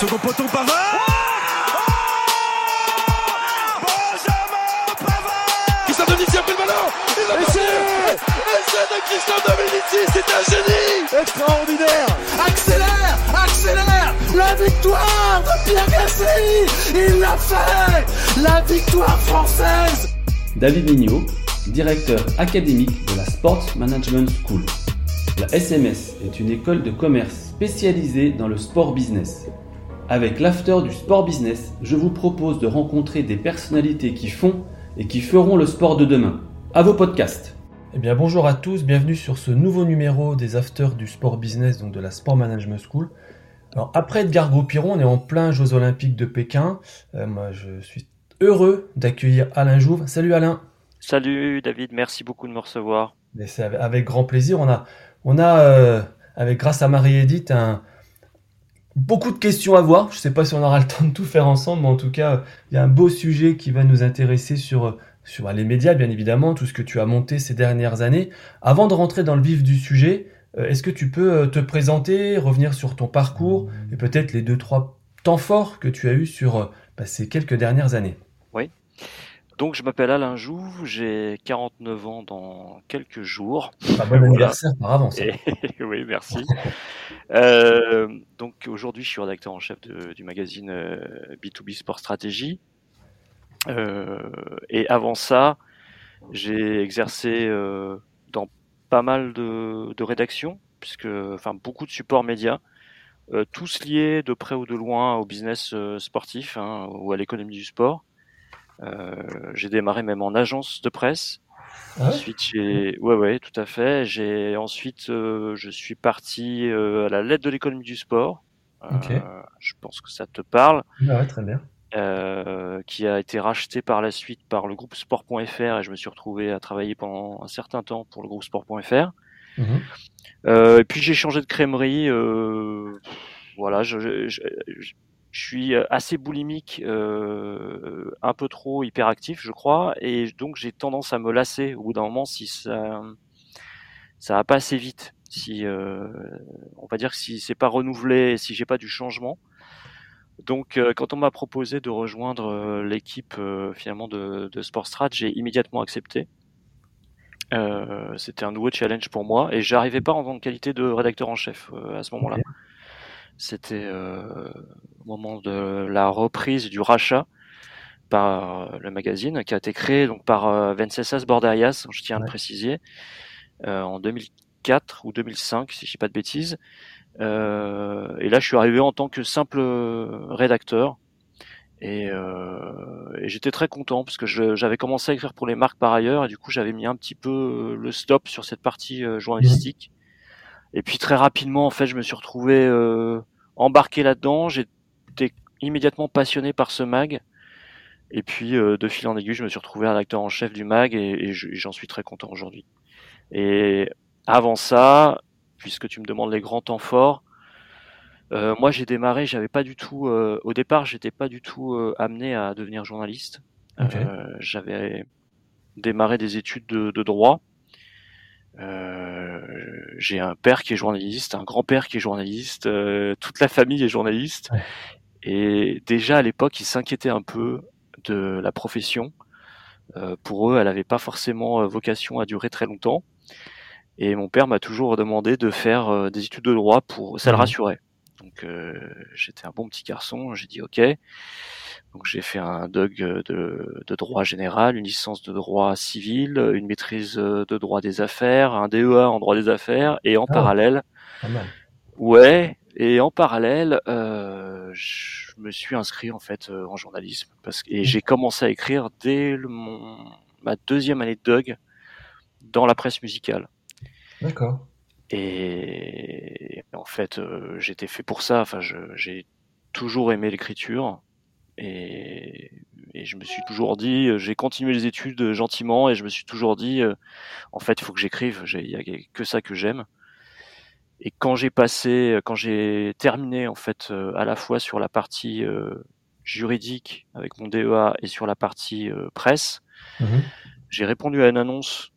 Second poteau Pavard. Benjamin Pavard. Christophe Dominici a pris le ballon. Passé Essai de Christophe Dominici, c'est un génie. Extraordinaire. Accélère Accélère. La victoire de Pierre Gasly. Il l'a fait. La victoire française. David Mignot, directeur académique de la Sports Management School. La SMS est une école de commerce spécialisée dans le sport business. Avec l'after du sport business, je vous propose de rencontrer des personnalités qui font et qui feront le sport de demain. À vos podcasts. Eh bien bonjour à tous, bienvenue sur ce nouveau numéro des afters du sport business, donc de la Sport Management School. Alors après Edgar Gros-Piron, on est en plein Jeux Olympiques de Pékin. Euh, moi je suis heureux d'accueillir Alain Jouve. Salut Alain. Salut David, merci beaucoup de me recevoir. C'est avec grand plaisir. On a, on a euh, avec grâce à Marie-Édith un, beaucoup de questions à voir. Je ne sais pas si on aura le temps de tout faire ensemble, mais en tout cas, il y a un beau sujet qui va nous intéresser sur, sur bah, les médias, bien évidemment, tout ce que tu as monté ces dernières années. Avant de rentrer dans le vif du sujet, euh, est-ce que tu peux euh, te présenter, revenir sur ton parcours et peut-être les deux, trois temps forts que tu as eu sur euh, bah, ces quelques dernières années? Oui. Donc, je m'appelle Alain Jouve, j'ai 49 ans dans quelques jours. Ah, bon anniversaire par avance. oui, merci. euh, donc, aujourd'hui, je suis rédacteur en chef de, du magazine B2B Sport Stratégie. Euh, et avant ça, j'ai exercé euh, dans pas mal de, de rédactions, puisque, enfin, beaucoup de supports médias. Euh, tous liés de près ou de loin au business sportif hein, ou à l'économie du sport. Euh, j'ai démarré même en agence de presse. Ah ouais ensuite, j'ai, ouais, ouais, tout à fait. J'ai ensuite, euh, je suis parti euh, à la lettre de l'économie du sport. Je pense que ça te parle. Ah ouais, très bien. Euh, qui a été racheté par la suite par le groupe Sport.fr et je me suis retrouvé à travailler pendant un certain temps pour le groupe Sport.fr. Mhm. Euh, et puis j'ai changé de crèmerie. Euh, voilà, je, je, je, je suis assez boulimique, euh, un peu trop hyperactif, je crois, et donc j'ai tendance à me lasser au bout d'un moment si ça ça va pas assez vite. Si euh, on va dire que si c'est pas renouvelé, si j'ai pas du changement. Donc euh, quand on m'a proposé de rejoindre euh, l'équipe euh, finalement de, de Sportstrat, j'ai immédiatement accepté. Euh, C'était un nouveau challenge pour moi et j'arrivais pas en qualité de rédacteur en chef euh, à ce moment-là. C'était euh, au moment de la reprise du rachat par euh, le magazine qui a été créé donc par euh, Venceslas Bordarias, je tiens à le préciser, euh, en 2004 ou 2005 si je dis pas de bêtises. Euh, et là, je suis arrivé en tant que simple rédacteur. Et, euh, et j'étais très content parce que j'avais commencé à écrire pour les marques par ailleurs et du coup j'avais mis un petit peu le stop sur cette partie euh, journalistique. Et puis très rapidement en fait je me suis retrouvé euh, embarqué là-dedans. J'étais immédiatement passionné par ce mag. Et puis euh, de fil en aiguille je me suis retrouvé rédacteur en chef du mag et, et je- et j'en suis très content aujourd'hui. Et avant ça, puisque tu me demandes les grands temps forts, euh, moi, j'ai démarré, j'avais pas du tout, euh, au départ, j'étais pas du tout euh, amené à devenir journaliste. Euh, j'avais démarré des études de, de droit. Euh, j'ai un père qui est journaliste, un grand-père qui est journaliste, euh, toute la famille est journaliste. Ouais. Et déjà à l'époque, ils s'inquiétaient un peu de la profession. Euh, pour eux, elle n'avait pas forcément vocation à durer très longtemps. Et mon père m'a toujours demandé de faire des études de droit pour ça le Mhm. rassurait. Donc euh, j'étais un bon petit garçon, j'ai dit ok. Donc j'ai fait un DUG de, de droit général, une licence de droit civil, une maîtrise euh, de droit des affaires, un DEA en droit des affaires, et en Ah. parallèle, Pas mal. ouais, et en parallèle, euh, je me suis inscrit en fait euh, en journalisme parce que et j'ai commencé à écrire dès le, mon, ma deuxième année de DUG dans la presse musicale. D'accord. Et en fait, euh, j'étais fait pour ça. Enfin, j'ai toujours aimé l'écriture. Et, et, je me suis toujours dit, j'ai continué les études gentiment et je me suis toujours dit, en fait, il faut que j'écrive. Il y a que ça que j'aime. Et quand j'ai passé, quand j'ai terminé en fait à la fois sur la partie juridique avec mon DEA et sur la partie presse, mmh j'ai répondu à une annonce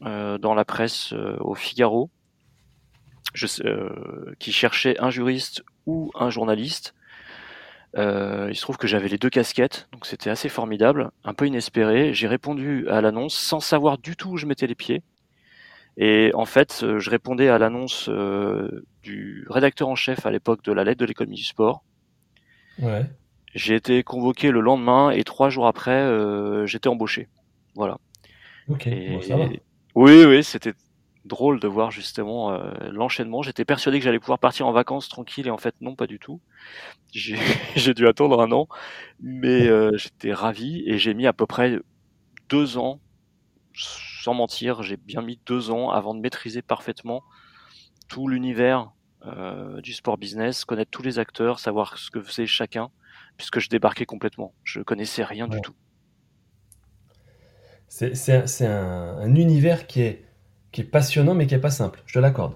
dans la presse au Figaro je, qui cherchait un juriste ou un journaliste. Euh, il se trouve que j'avais les deux casquettes, donc c'était assez formidable, un peu inespéré. J'ai répondu à l'annonce sans savoir du tout où je mettais les pieds. Et en fait, euh, je répondais à l'annonce euh, du rédacteur en chef à l'époque de la lettre de l'économie du sport. Ouais. J'ai été convoqué le lendemain et trois jours après, euh, j'étais embauché. Voilà. Ok. ça va. Oui, oui, c'était drôle de voir justement l'enchaînement. J'étais persuadé que j'allais pouvoir partir en vacances tranquille et en fait non, pas du tout. J'ai dû attendre un an, mais j'étais ravi et j'ai mis à peu près deux ans sans mentir, j'ai bien mis deux ans avant de maîtriser parfaitement tout l'univers euh, du sport business, connaître tous les acteurs, savoir ce que faisait chacun, puisque je débarquais complètement. Je connaissais rien du tout. C'est un, univers qui est, qui est passionnant, mais qui n'est pas simple. Je te l'accorde.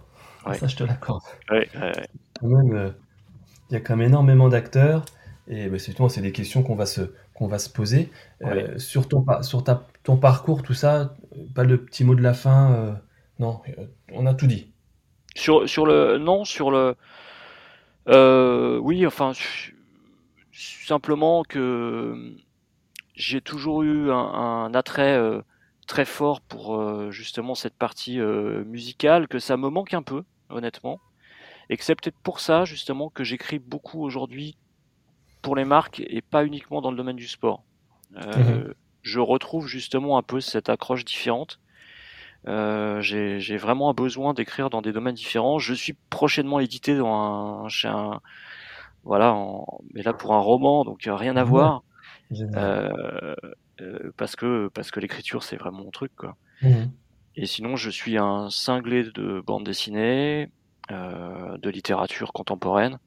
Ça, je te l'accorde. Euh, il y a quand même énormément d'acteurs. Et bah, c'est des questions qu'on va se, qu'on va se poser. Euh, sur ton, sur ta, ton parcours, tout ça, pas le petit mot de la fin. Euh, non, euh, on a tout dit. Sur, sur le. Non, sur le. oui, enfin, simplement que j'ai toujours eu un, attrait très fort pour justement cette partie musicale, que ça me manque un peu, honnêtement. Et que c'est peut-être pour ça, justement, que j'écris beaucoup aujourd'hui pour les marques et pas uniquement dans le domaine du sport. Euh, mhm. Je retrouve justement un peu cette accroche différente. Euh, j'ai vraiment un besoin d'écrire dans des domaines différents. Je suis prochainement édité dans un, chez un voilà, mais là pour un roman, donc euh, rien à voir. Parce que parce que l'écriture c'est vraiment mon truc quoi. Mhm. Et sinon je suis un cinglé de bande dessinée, de littérature contemporaine.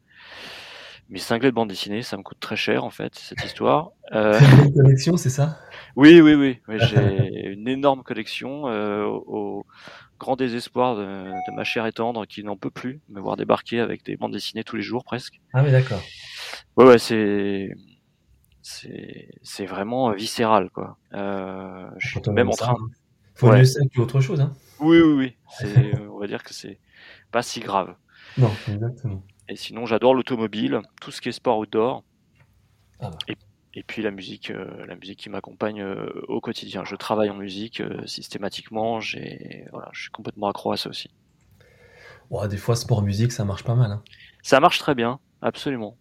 Mes cinglés de bande dessinée, ça me coûte très cher en fait cette histoire. Euh... une collection, c'est ça? Oui, oui, oui. J'ai une énorme collection euh, au, grand désespoir de, ma chère et tendre qui n'en peut plus me voir débarquer avec des bandes dessinées tous les jours presque. Ah oui, d'accord. Ouais, ouais, c'est c'est vraiment viscéral quoi. Euh, je suis même en train. Hein. Faut mieux ça qu'autre chose. Hein. Oui, oui, oui. on va dire que c'est pas si grave. Non, exactement. Et sinon, j'adore l'automobile, tout ce qui est sport outdoor. Ah bah. et, et, puis la musique, euh, la musique qui m'accompagne euh, au quotidien. Je travaille en musique euh, systématiquement. J'ai, voilà, je suis complètement accro à ça aussi. des fois, sport musique, ça marche pas mal. Hein. Ça marche très bien, absolument.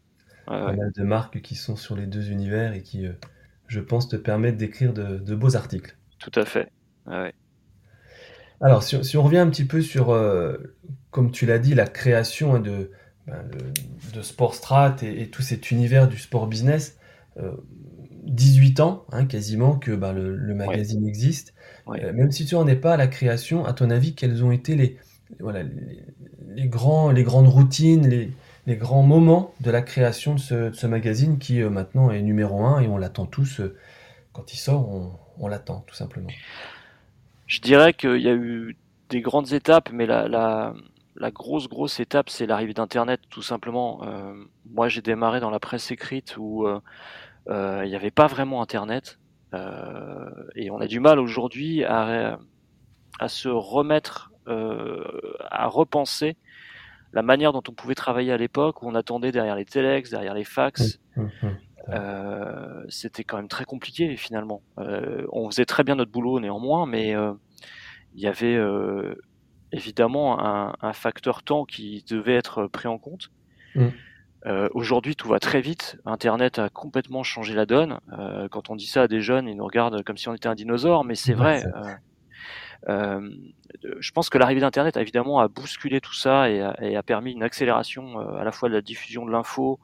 Il y a de marques qui sont sur les deux univers et qui, je pense, te permettent d'écrire de, de, beaux articles. Tout à fait. Ouais. Alors, si, si, on revient un petit peu sur, comme tu l'as dit, la création hein, de, ben, de Sport Strat et, tout cet univers du sport business, 18 euh, ans hein, quasiment que ben, le, magazine existe. Euh, même si tu n'en es pas à la création, à ton avis, quelles ont été les, voilà, les, grands, les grandes routines, les, les, grands moments de la création de ce, magazine qui euh, maintenant est numéro un et on l'attend tous. quand il sort, on, l'attend tout simplement. Je dirais qu'il y a eu des grandes étapes, mais la, la grosse grosse étape, c'est l'arrivée d'Internet, tout simplement. Euh, moi, j'ai démarré dans la presse écrite où euh, euh, il n'y avait pas vraiment Internet, et on a du mal aujourd'hui à se remettre, à repenser la manière dont on pouvait travailler à l'époque, où on attendait derrière les téléx, derrière les fax. Mmh, mmh, mmh. c'était quand même très compliqué finalement. on faisait très bien notre boulot néanmoins, mais il y avait évidemment un, facteur temps qui devait être pris en compte. Mm. Euh, aujourd'hui, tout va très vite. Internet a complètement changé la donne. Euh, quand on dit ça à des jeunes, ils nous regardent comme si on était un dinosaure, mais c'est vrai. Euh, je pense que l'arrivée d'Internet, évidemment, a bousculé tout ça et a, permis une accélération à la fois de la diffusion de l'info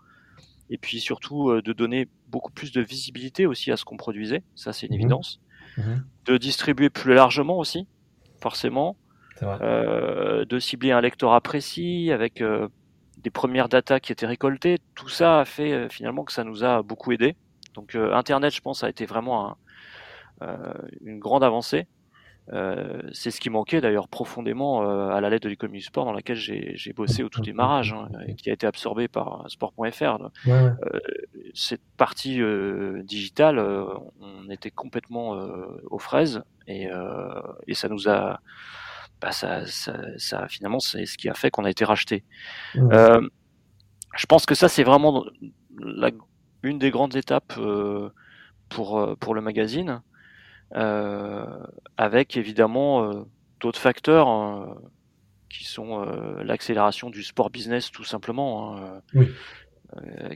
et puis surtout de donner beaucoup plus de visibilité aussi à ce qu'on produisait. Ça, c'est une mm-hmm. évidence. Mm-hmm. De distribuer plus largement aussi, forcément. de cibler un lectorat précis avec des premières datas qui étaient récoltées. Tout ça a fait finalement que ça nous a beaucoup aidé. Donc Internet, je pense, a été vraiment une grande avancée. Euh, c'est ce qui manquait d'ailleurs profondément euh, à la lettre de l'économie du sport dans laquelle j'ai bossé au tout démarrage hein, et qui a été absorbé par sport.fr. Euh, cette partie digitale, on était complètement aux fraises et, et ça nous a, bah, ça, ça, ça, finalement c'est ce qui a fait qu'on a été racheté. je pense que ça c'est vraiment la, une des grandes étapes pour pour le magazine. Euh, avec évidemment euh, d'autres facteurs hein, qui sont euh, l'accélération du sport business tout simplement, hein,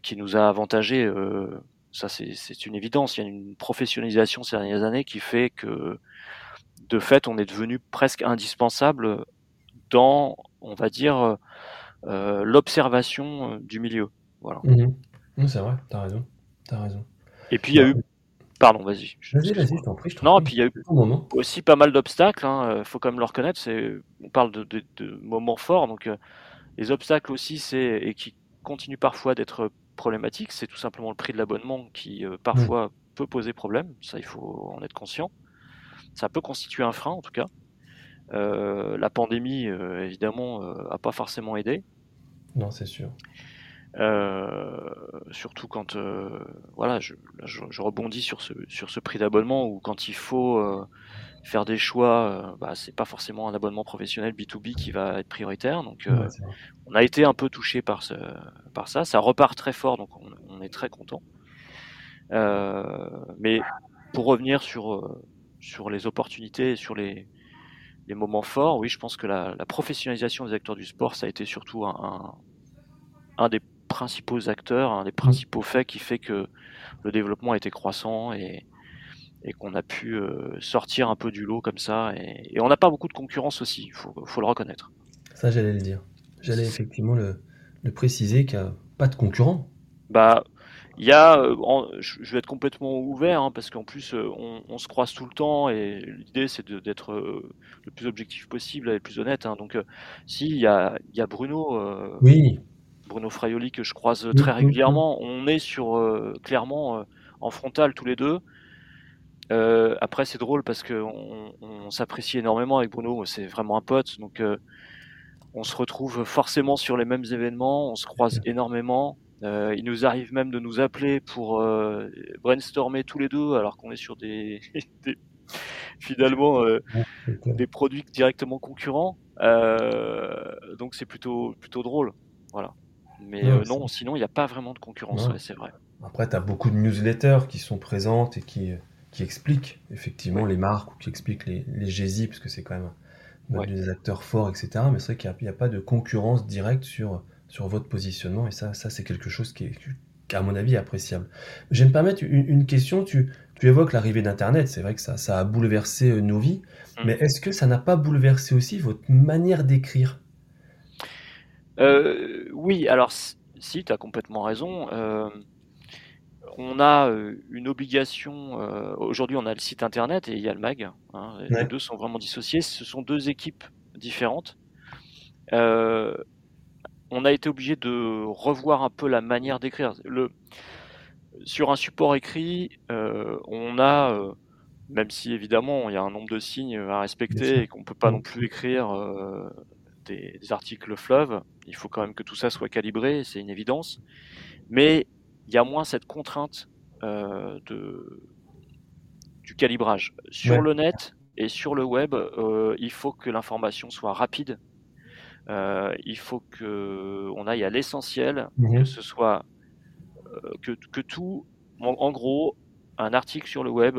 qui nous a avantagé. ça, c'est une évidence. Il y a une professionnalisation ces dernières années qui fait que, de fait, on est devenu presque indispensable dans, on va dire, l'observation du milieu. Voilà. Mmh c'est vrai, t'as raison. As raison. Et puis il y a eu Pardon, vas-y. Vas-y, vas-y, je t'en prie. non, puis il y a eu aussi pas mal d'obstacles. Il hein, euh, faut quand même le reconnaître. C'est, on parle de, de, moments forts, donc euh, les obstacles aussi, c'est et qui continuent parfois d'être problématiques. C'est tout simplement le prix de l'abonnement qui euh, parfois peut poser problème. Ça, il faut en être conscient. Ça peut constituer un frein, en tout cas. la pandémie, évidemment, a pas forcément aidé. Non, c'est sûr. Euh, surtout quand euh, voilà, je, je, rebondis sur ce sur ce prix d'abonnement ou quand il faut euh, faire des choix, bah, c'est pas forcément un abonnement professionnel B2B qui va être prioritaire. Donc on a été un peu touché par ce par ça. Ça repart très fort, donc on, est très content. mais pour revenir sur sur les opportunités, sur les les moments forts, oui, je pense que la, la professionnalisation des acteurs du sport, ça a été surtout un, un, un des principaux acteurs, un des principaux faits qui fait que le développement a été croissant et, et qu'on a pu euh, sortir un peu du lot comme ça. Et, on n'a pas beaucoup de concurrence aussi, il faut, faut, le reconnaître. Ça, j'allais le dire. J'allais effectivement le, le préciser qu'il n'y a pas de concurrent. Bah, il y a, euh, je vais être complètement ouvert hein, parce qu'en plus euh, on, se croise tout le temps et l'idée c'est d'être le plus objectif possible et le plus honnête. Hein. donc si il y a, y a Bruno, oui. Bruno Fraioli que je croise très régulièrement. On est sur euh, clairement euh, en frontal tous les deux. Euh, après c'est drôle parce que on, s'apprécie énormément avec Bruno. C'est vraiment un pote, donc on se retrouve forcément sur les mêmes événements. On se croise énormément. il nous arrive même de nous appeler pour brainstormer tous les deux alors qu'on est sur des, finalement des produits directement concurrents. donc c'est plutôt plutôt drôle. Voilà. Mais euh, non, sinon, il n'y a pas vraiment de concurrence, c'est vrai. Après, tu as beaucoup de newsletters qui sont présentes et qui, qui expliquent effectivement les marques ou qui expliquent les, les GESI, parce que c'est quand même des acteurs forts, etc. Mais c'est vrai qu'il n'y a, pas de concurrence directe sur, sur votre positionnement, et ça, ça c'est quelque chose qui est, à mon avis, appréciable. Je vais me permettre une, question. Tu, tu évoques l'arrivée d'Internet. C'est vrai que ça, ça a bouleversé euh, nos vies. Mmh. Mais est-ce que ça n'a pas bouleversé aussi votre manière d'écrire? Euh, oui, alors si, tu as complètement raison. Euh, on a euh, une obligation. Euh, aujourd'hui, on a le site internet et il y a le mag. Hein, Les deux sont vraiment dissociés. Ce sont deux équipes différentes. On a été obligé de revoir un peu la manière d'écrire. Le, sur un support écrit, on a, même si évidemment il y a un nombre de signes à respecter et qu'on peut pas non plus écrire des, articles fleuves. Il faut quand même que tout ça soit calibré, c'est une évidence. Mais il y a moins cette contrainte euh, de, du calibrage. Sur le net et sur le web, euh, il faut que l'information soit rapide. Euh, il faut que on aille à l'essentiel, mhm. que ce soit que, que, tout, en, gros, un article sur le web,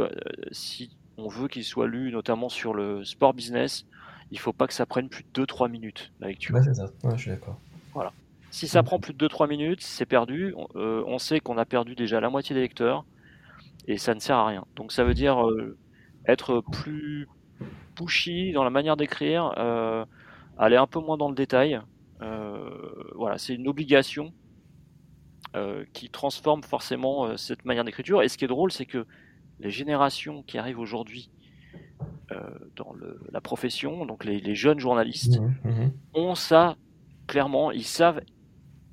si on veut qu'il soit lu, notamment sur le sport business, il faut pas que ça prenne plus de 2-3 minutes la lecture. Ouais, c'est ça, je suis d'accord. Voilà. Si ça prend plus de 2-3 minutes, c'est perdu. Euh, on sait qu'on a perdu déjà la moitié des lecteurs et ça ne sert à rien. Donc ça veut dire euh, être plus pushy dans la manière d'écrire, euh, aller un peu moins dans le détail. voilà, c'est une obligation qui transforme forcément cette manière d'écriture. Et ce qui est drôle, c'est que les générations qui arrivent aujourd'hui dans le, la profession, donc les, les jeunes journalistes, Mhm, mhm. ont ça clairement, ils savent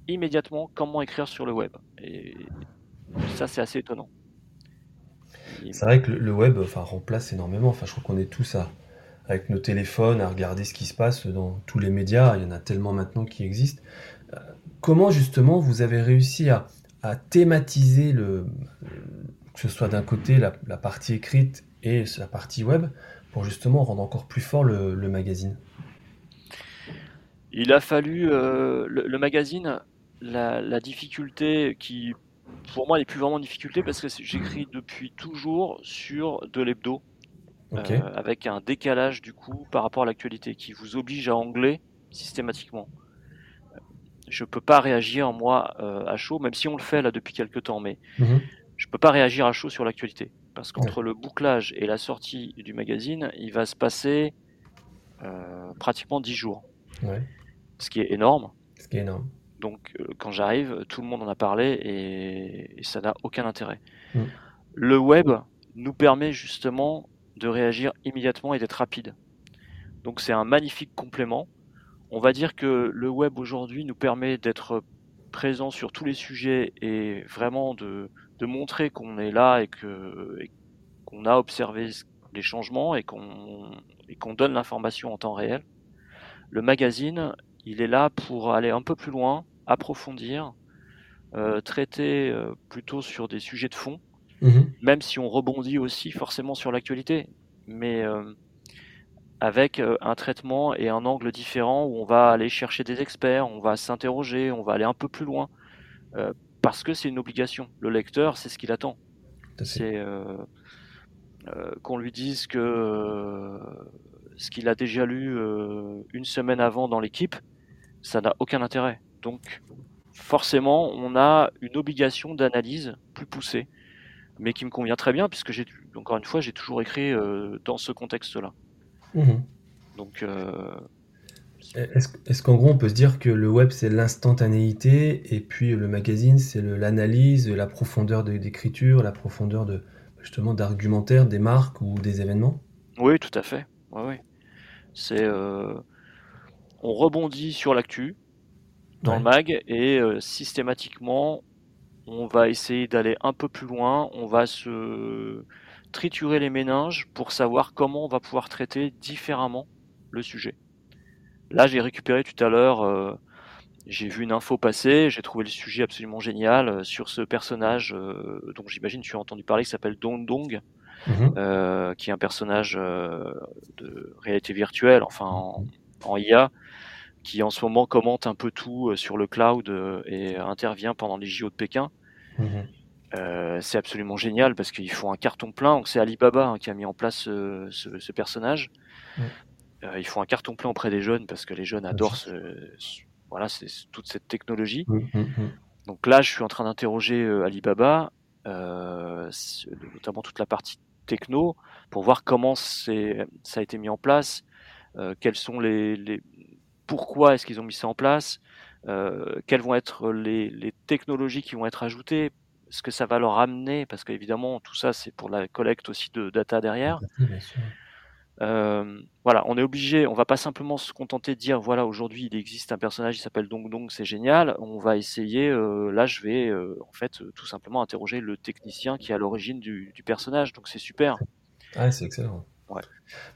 immédiatement comment écrire sur le web. Et ça, c'est assez étonnant. C'est vrai que le, web enfin, remplace énormément. Enfin, je crois qu'on est tous à, avec nos téléphones à regarder ce qui se passe dans tous les médias. Il y en a tellement maintenant qui existent. Euh, comment justement vous avez réussi à, à thématiser le, que ce soit d'un côté la, la partie écrite et la partie web pour justement rendre encore plus fort le, le magazine Il a fallu euh, le, le magazine, la, la difficulté qui, pour moi, n'est plus vraiment une difficulté parce que j'écris depuis toujours sur de l'hebdo, euh, avec un décalage du coup par rapport à l'actualité qui vous oblige à angler systématiquement. Je peux pas réagir moi euh, à chaud, même si on le fait là depuis quelques temps, mais Mhm. je peux pas réagir à chaud sur l'actualité parce qu'entre le bouclage et la sortie du magazine, il va se passer euh, pratiquement 10 jours, Ouais. ce qui est énorme. Ce qui est énorme. Donc euh, quand j'arrive, tout le monde en a parlé et, et ça n'a aucun intérêt. Mm. Le web nous permet justement de réagir immédiatement et d'être rapide. Donc c'est un magnifique complément. On va dire que le web aujourd'hui nous permet d'être présent sur tous les sujets et vraiment de, de montrer qu'on est là et que et qu'on a observé les changements et qu'on et qu'on donne l'information en temps réel. Le magazine, il est là pour aller un peu plus loin, approfondir, euh, traiter euh, plutôt sur des sujets de fond, Mhm. même si on rebondit aussi forcément sur l'actualité, mais euh, avec euh, un traitement et un angle différent où on va aller chercher des experts, on va s'interroger, on va aller un peu plus loin, euh, parce que c'est une obligation. Le lecteur, c'est ce qu'il attend. C'est euh, euh, qu'on lui dise que euh, ce qu'il a déjà lu une semaine avant dans l'équipe, ça n'a aucun intérêt. Donc forcément, on a une obligation d'analyse plus poussée, mais qui me convient très bien puisque j'ai encore une fois, j'ai toujours écrit dans ce contexte-là. Mhm. Donc Est-ce est-ce qu'en gros on peut se dire que le web c'est l'instantanéité et puis le magazine c'est le- l'analyse, la profondeur de- d'écriture, la profondeur de justement d'argumentaire des marques ou des événements? oui, tout à fait. Ouais, ouais. C'est euh, on rebondit sur l'actu dans Ouais. le mag et euh, systématiquement on va essayer d'aller un peu plus loin, on va se triturer les méninges pour savoir comment on va pouvoir traiter différemment le sujet. Là, j'ai récupéré tout à l'heure, euh, j'ai vu une info passer, j'ai trouvé le sujet absolument génial euh, sur ce personnage euh, dont j'imagine tu as entendu parler, qui s'appelle Dong Dong, Mhm. qui est un personnage de réalité virtuelle, enfin en, en IA, qui en ce moment commente un peu tout sur le cloud et intervient pendant les JO de Pékin. Mhm. Euh, c'est absolument génial parce qu'ils font un carton plein. Donc c'est Alibaba hein, qui a mis en place ce, ce personnage. Euh, ils font un carton plein auprès des jeunes parce que les jeunes adorent ce, ce- voilà, c'est toute cette technologie. Mhm. Mhm. Donc là, je suis en train d'interroger euh, Alibaba, euh, notamment toute la partie techno, pour voir comment c'est, ça a été mis en place, quels sont les, les pourquoi est-ce qu'ils ont mis ça en place, quelles vont être les, les technologies qui vont être ajoutées, ce que ça va leur amener, parce qu'évidemment tout ça c'est pour la collecte aussi de data derrière. Euh, voilà, on est obligé, on va pas simplement se contenter de dire voilà aujourd'hui il existe un personnage qui s'appelle Dong Dong, c'est génial. On va essayer, euh, là je vais euh, en fait tout simplement interroger le technicien qui est à l'origine du, du personnage, donc c'est super. Ah, c'est excellent. Ouais.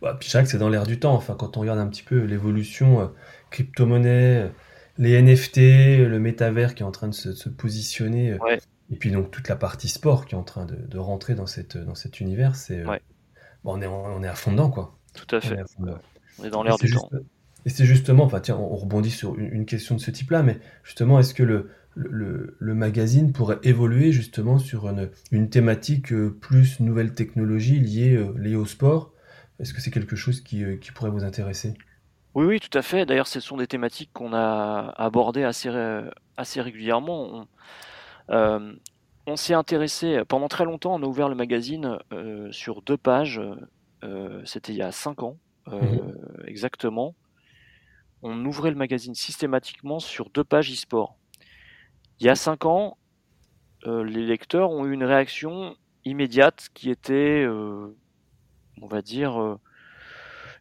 Bah, puis c'est c'est dans l'air du temps. Enfin, quand on regarde un petit peu l'évolution crypto-monnaie, les NFT, le métavers qui est en train de se, de se positionner, Ouais. et puis donc toute la partie sport qui est en train de, de rentrer dans, cette, dans cet univers, c'est, Ouais. On, est, on est à fond dedans, quoi. Tout à On fait. est à. On est dans l'air du temps. juste- Et c'est justement, enfin, tiens, on on rebondit sur une, une question de ce type-là, mais justement, est-ce que le, le, magazine pourrait évoluer justement sur une, une thématique euh, plus nouvelle technologie liée, euh, liée au sport? Est-ce que c'est quelque chose qui, euh, qui pourrait vous intéresser? Oui, oui, tout à fait. D'ailleurs, ce sont des thématiques qu'on a abordées assez, assez régulièrement. On, euh, on s'est intéressé, pendant très longtemps, on a ouvert le magazine euh, sur deux pages. euh, C'était il y a cinq ans, euh, Mhm. exactement. On ouvrait le magazine systématiquement sur deux pages e-sport. Il y a cinq ans, euh, les lecteurs ont eu une réaction immédiate qui était, euh, on va dire, euh,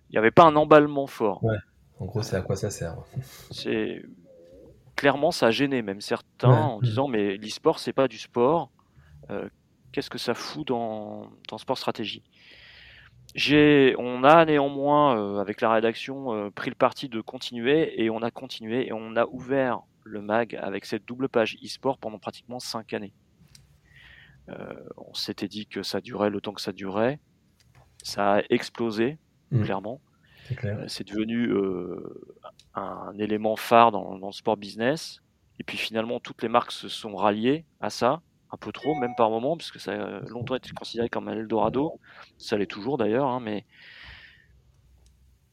il n'y avait pas un emballement fort. Ouais. En gros, c'est à quoi ça sert C'est clairement ça a gêné même certains en disant mais l'e-sport c'est pas du sport. Euh, qu'est-ce que ça fout dans, dans sport stratégie? J'ai, on a néanmoins, euh, avec la rédaction, euh, pris le parti de continuer et on a continué et on a ouvert le mag avec cette double page e-sport pendant pratiquement cinq années. On s'était dit que ça durait le temps que ça durait. Ça a explosé, mmh. clairement. C'est devenu un élément phare dans, dans, le sport business. Et puis finalement, toutes les marques se sont ralliées à ça un peu trop, même par moment, puisque ça a longtemps été considéré comme un Eldorado. Ça l'est toujours d'ailleurs, hein, mais.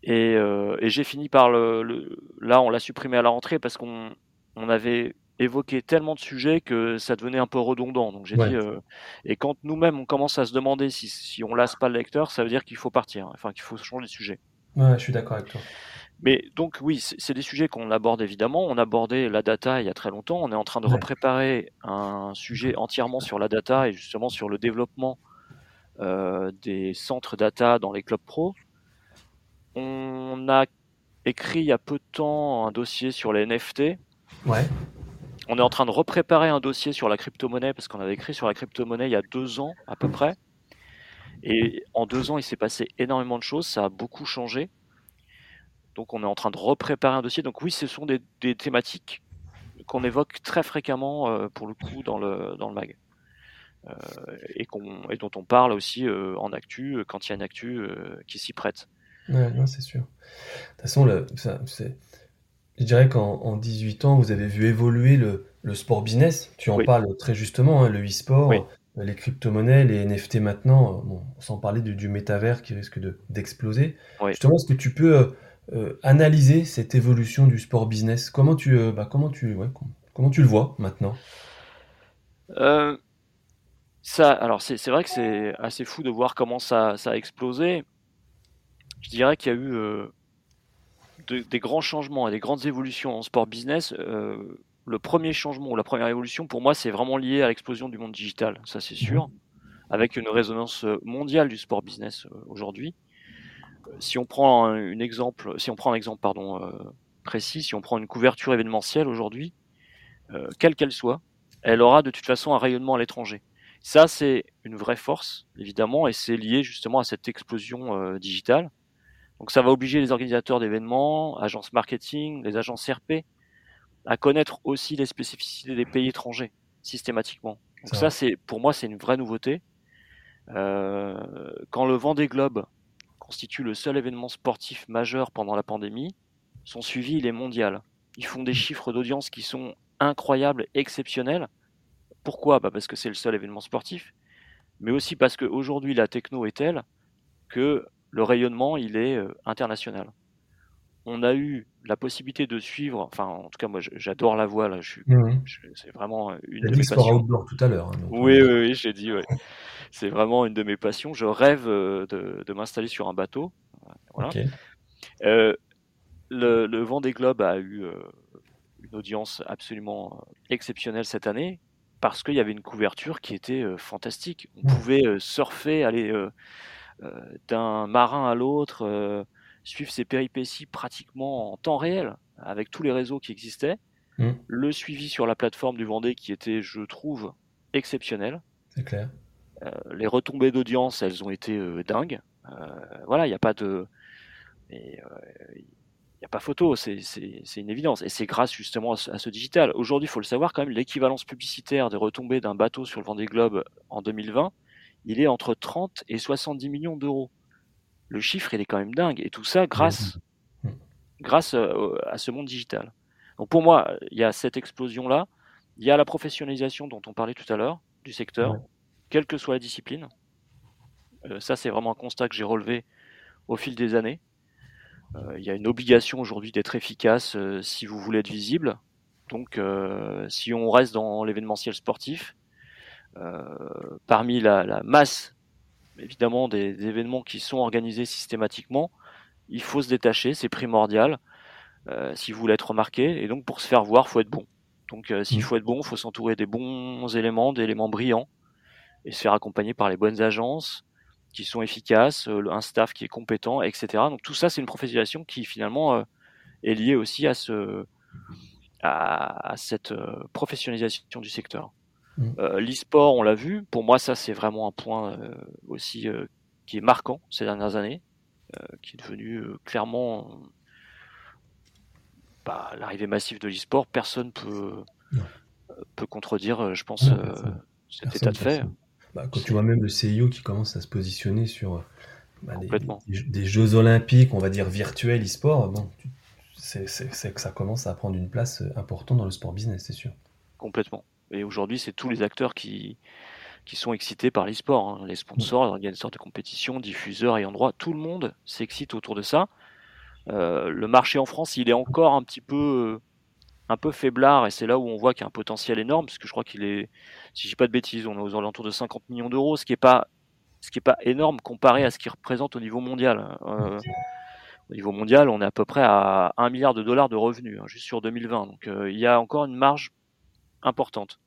Et, euh, et j'ai fini par le, Là, on l'a supprimé à la rentrée parce qu'on on avait évoqué tellement de sujets que ça devenait un peu redondant. Donc j'ai dit. Euh, et quand nous-mêmes on commence à se demander si, si on lasse pas le lecteur, ça veut dire qu'il faut partir, enfin qu'il faut changer de sujet. Ouais, je suis d'accord avec toi. Mais donc oui, c'est des sujets qu'on aborde évidemment. On abordait la data il y a très longtemps. On est en train de repréparer un sujet entièrement sur la data et justement sur le développement euh, des centres data dans les clubs pro. On a écrit il y a peu de temps un dossier sur les NFT. Ouais. On est en train de repréparer un dossier sur la crypto-monnaie parce qu'on avait écrit sur la crypto-monnaie il y a deux ans à peu près. Et en deux ans, il s'est passé énormément de choses. Ça a beaucoup changé. Donc on est en train de repréparer un dossier. Donc oui, ce sont des, thématiques qu'on évoque très fréquemment euh, pour le coup dans le, dans le mag. Euh, et, et, dont on parle aussi euh, en actu quand il y a une actu qui s'y prête. Ouais, non, c'est sûr. De toute façon, le, ça, je dirais qu'en 18 ans, vous avez vu évoluer le, le sport business. Tu en parles très justement, hein, le e-sport, les crypto-monnaies, les NFT maintenant. Bon, sans parler du, du métavers qui risque d'exploser. justement, est-ce que tu peux euh, analyser cette évolution du sport business? Comment tu, euh, bah, comment tu, ouais, comment tu le vois maintenant? Euh, ça, alors c'est, c'est vrai que c'est assez fou de voir comment ça, ça a explosé. Je dirais qu'il y a eu des grands changements et des grandes évolutions en sport business. Le premier changement ou la première évolution, pour moi, c'est vraiment lié à l'explosion du monde digital, ça c'est sûr, avec une résonance mondiale du sport business aujourd'hui si on prend un, exemple, si on prend un exemple pardon euh, précis, si on prend une couverture événementielle aujourd'hui, euh, quelle qu'elle soit, elle aura de toute façon un rayonnement à l'étranger. Ça, c'est une vraie force, évidemment, et c'est lié justement à cette explosion euh, digitale. Donc ça va obliger les organisateurs d'événements, agences marketing, les agences RP, à connaître aussi les spécificités des pays étrangers, systématiquement. Donc ça, c'est pour moi, c'est une vraie nouveauté. Euh, quand le vent des globes constitue le seul événement sportif majeur pendant la pandémie, son suivi il est mondial. Ils font des chiffres d'audience qui sont incroyables, exceptionnels. Pourquoi? Bah Parce que c'est le seul événement sportif, mais aussi parce qu'aujourd'hui la techno est telle que le rayonnement il est euh, international. On a eu la possibilité de suivre, enfin en tout cas moi j'adore la voile, je mmh c'est vraiment une de mes passions. tout à l'heure. Hein, oui, oui, oui, j'ai dit. Ouais. c'est vraiment une de mes passions. Je rêve euh, de, m'installer sur un bateau. Voilà. Euh, le, le Vendée Globe a eu euh, une audience absolument exceptionnelle cette année parce qu'il y avait une couverture qui était fantastique. On pouvait surfer, aller d'un marin à l'autre, suivre ses péripéties pratiquement en temps réel avec tous les réseaux qui existaient. Mmh. Le suivi sur la plateforme du Vendée qui était, je trouve, exceptionnel. C'est clair. Euh, les retombées d'audience, elles ont été euh, dingues. Euh, voilà, il n'y a pas de, il n'y a pas photo, c'est une évidence. Et c'est grâce justement à ce, digital. Aujourd'hui, il faut le savoir quand même, l'équivalence publicitaire des retombées d'un bateau sur le Vendée Globe en 2020, il est entre 30 et 70 millions d'euros. Le chiffre, il est quand même dingue. Et tout ça grâce, mmh. grâce à ce monde digital. Donc pour moi, il y a cette explosion-là. Il y a la professionnalisation dont on parlait tout à l'heure du secteur quelle que soit la discipline. Euh, ça, c'est vraiment un constat que j'ai relevé au fil des années. Euh, il y a une obligation aujourd'hui d'être efficace euh, si vous voulez être visible. Donc, si on reste dans l'événementiel sportif, parmi la, masse, évidemment, des, événements qui sont organisés systématiquement, il faut se détacher, c'est primordial. si vous voulez être remarqué, et donc pour se faire voir, faut être bon. Donc, s'il mmh. faut être bon, il faut s'entourer des bons éléments, d'éléments brillants et se faire accompagner par les bonnes agences qui sont efficaces, un staff qui est compétent, etc. Donc tout ça, c'est une professionnalisation qui finalement est liée aussi à ce à, cette professionnalisation du secteur. Mmh. L'e-sport, on l'a vu. Pour moi, ça, c'est vraiment un point aussi qui est marquant ces dernières années, qui est devenu clairement bah, l'arrivée massive de l'e-sport. Personne peut peut contredire, je pense, cet état de fait. Bah, quand tu vois même le CIO qui commence à se positionner sur bah, des, Jeux olympiques, on va dire virtuels e-sport, bon, c'est que ça commence à prendre une place importante dans le sport business, c'est sûr. Complètement. Aujourd'hui, c'est tous les acteurs qui, sont excités par l'e-sport. Hein. Les sponsors, les organisateurs de compétition, diffuseurs, ayant droit, tout le monde s'excite autour de ça. Euh, le marché en France, il est encore un petit peu, un peu faiblard, et c'est là où on voit qu'il y a un potentiel énorme, parce que je crois qu'il est, si je dis pas de bêtises, on est aux alentours de 50 millions d'euros, ce qui est pas, énorme comparé à ce qu'il représente au niveau mondial. Euh, au niveau mondial, on est à peu près à 1 milliard de dollars de revenus, hein, juste sur 2020. Donc euh, il y a encore une marge importante.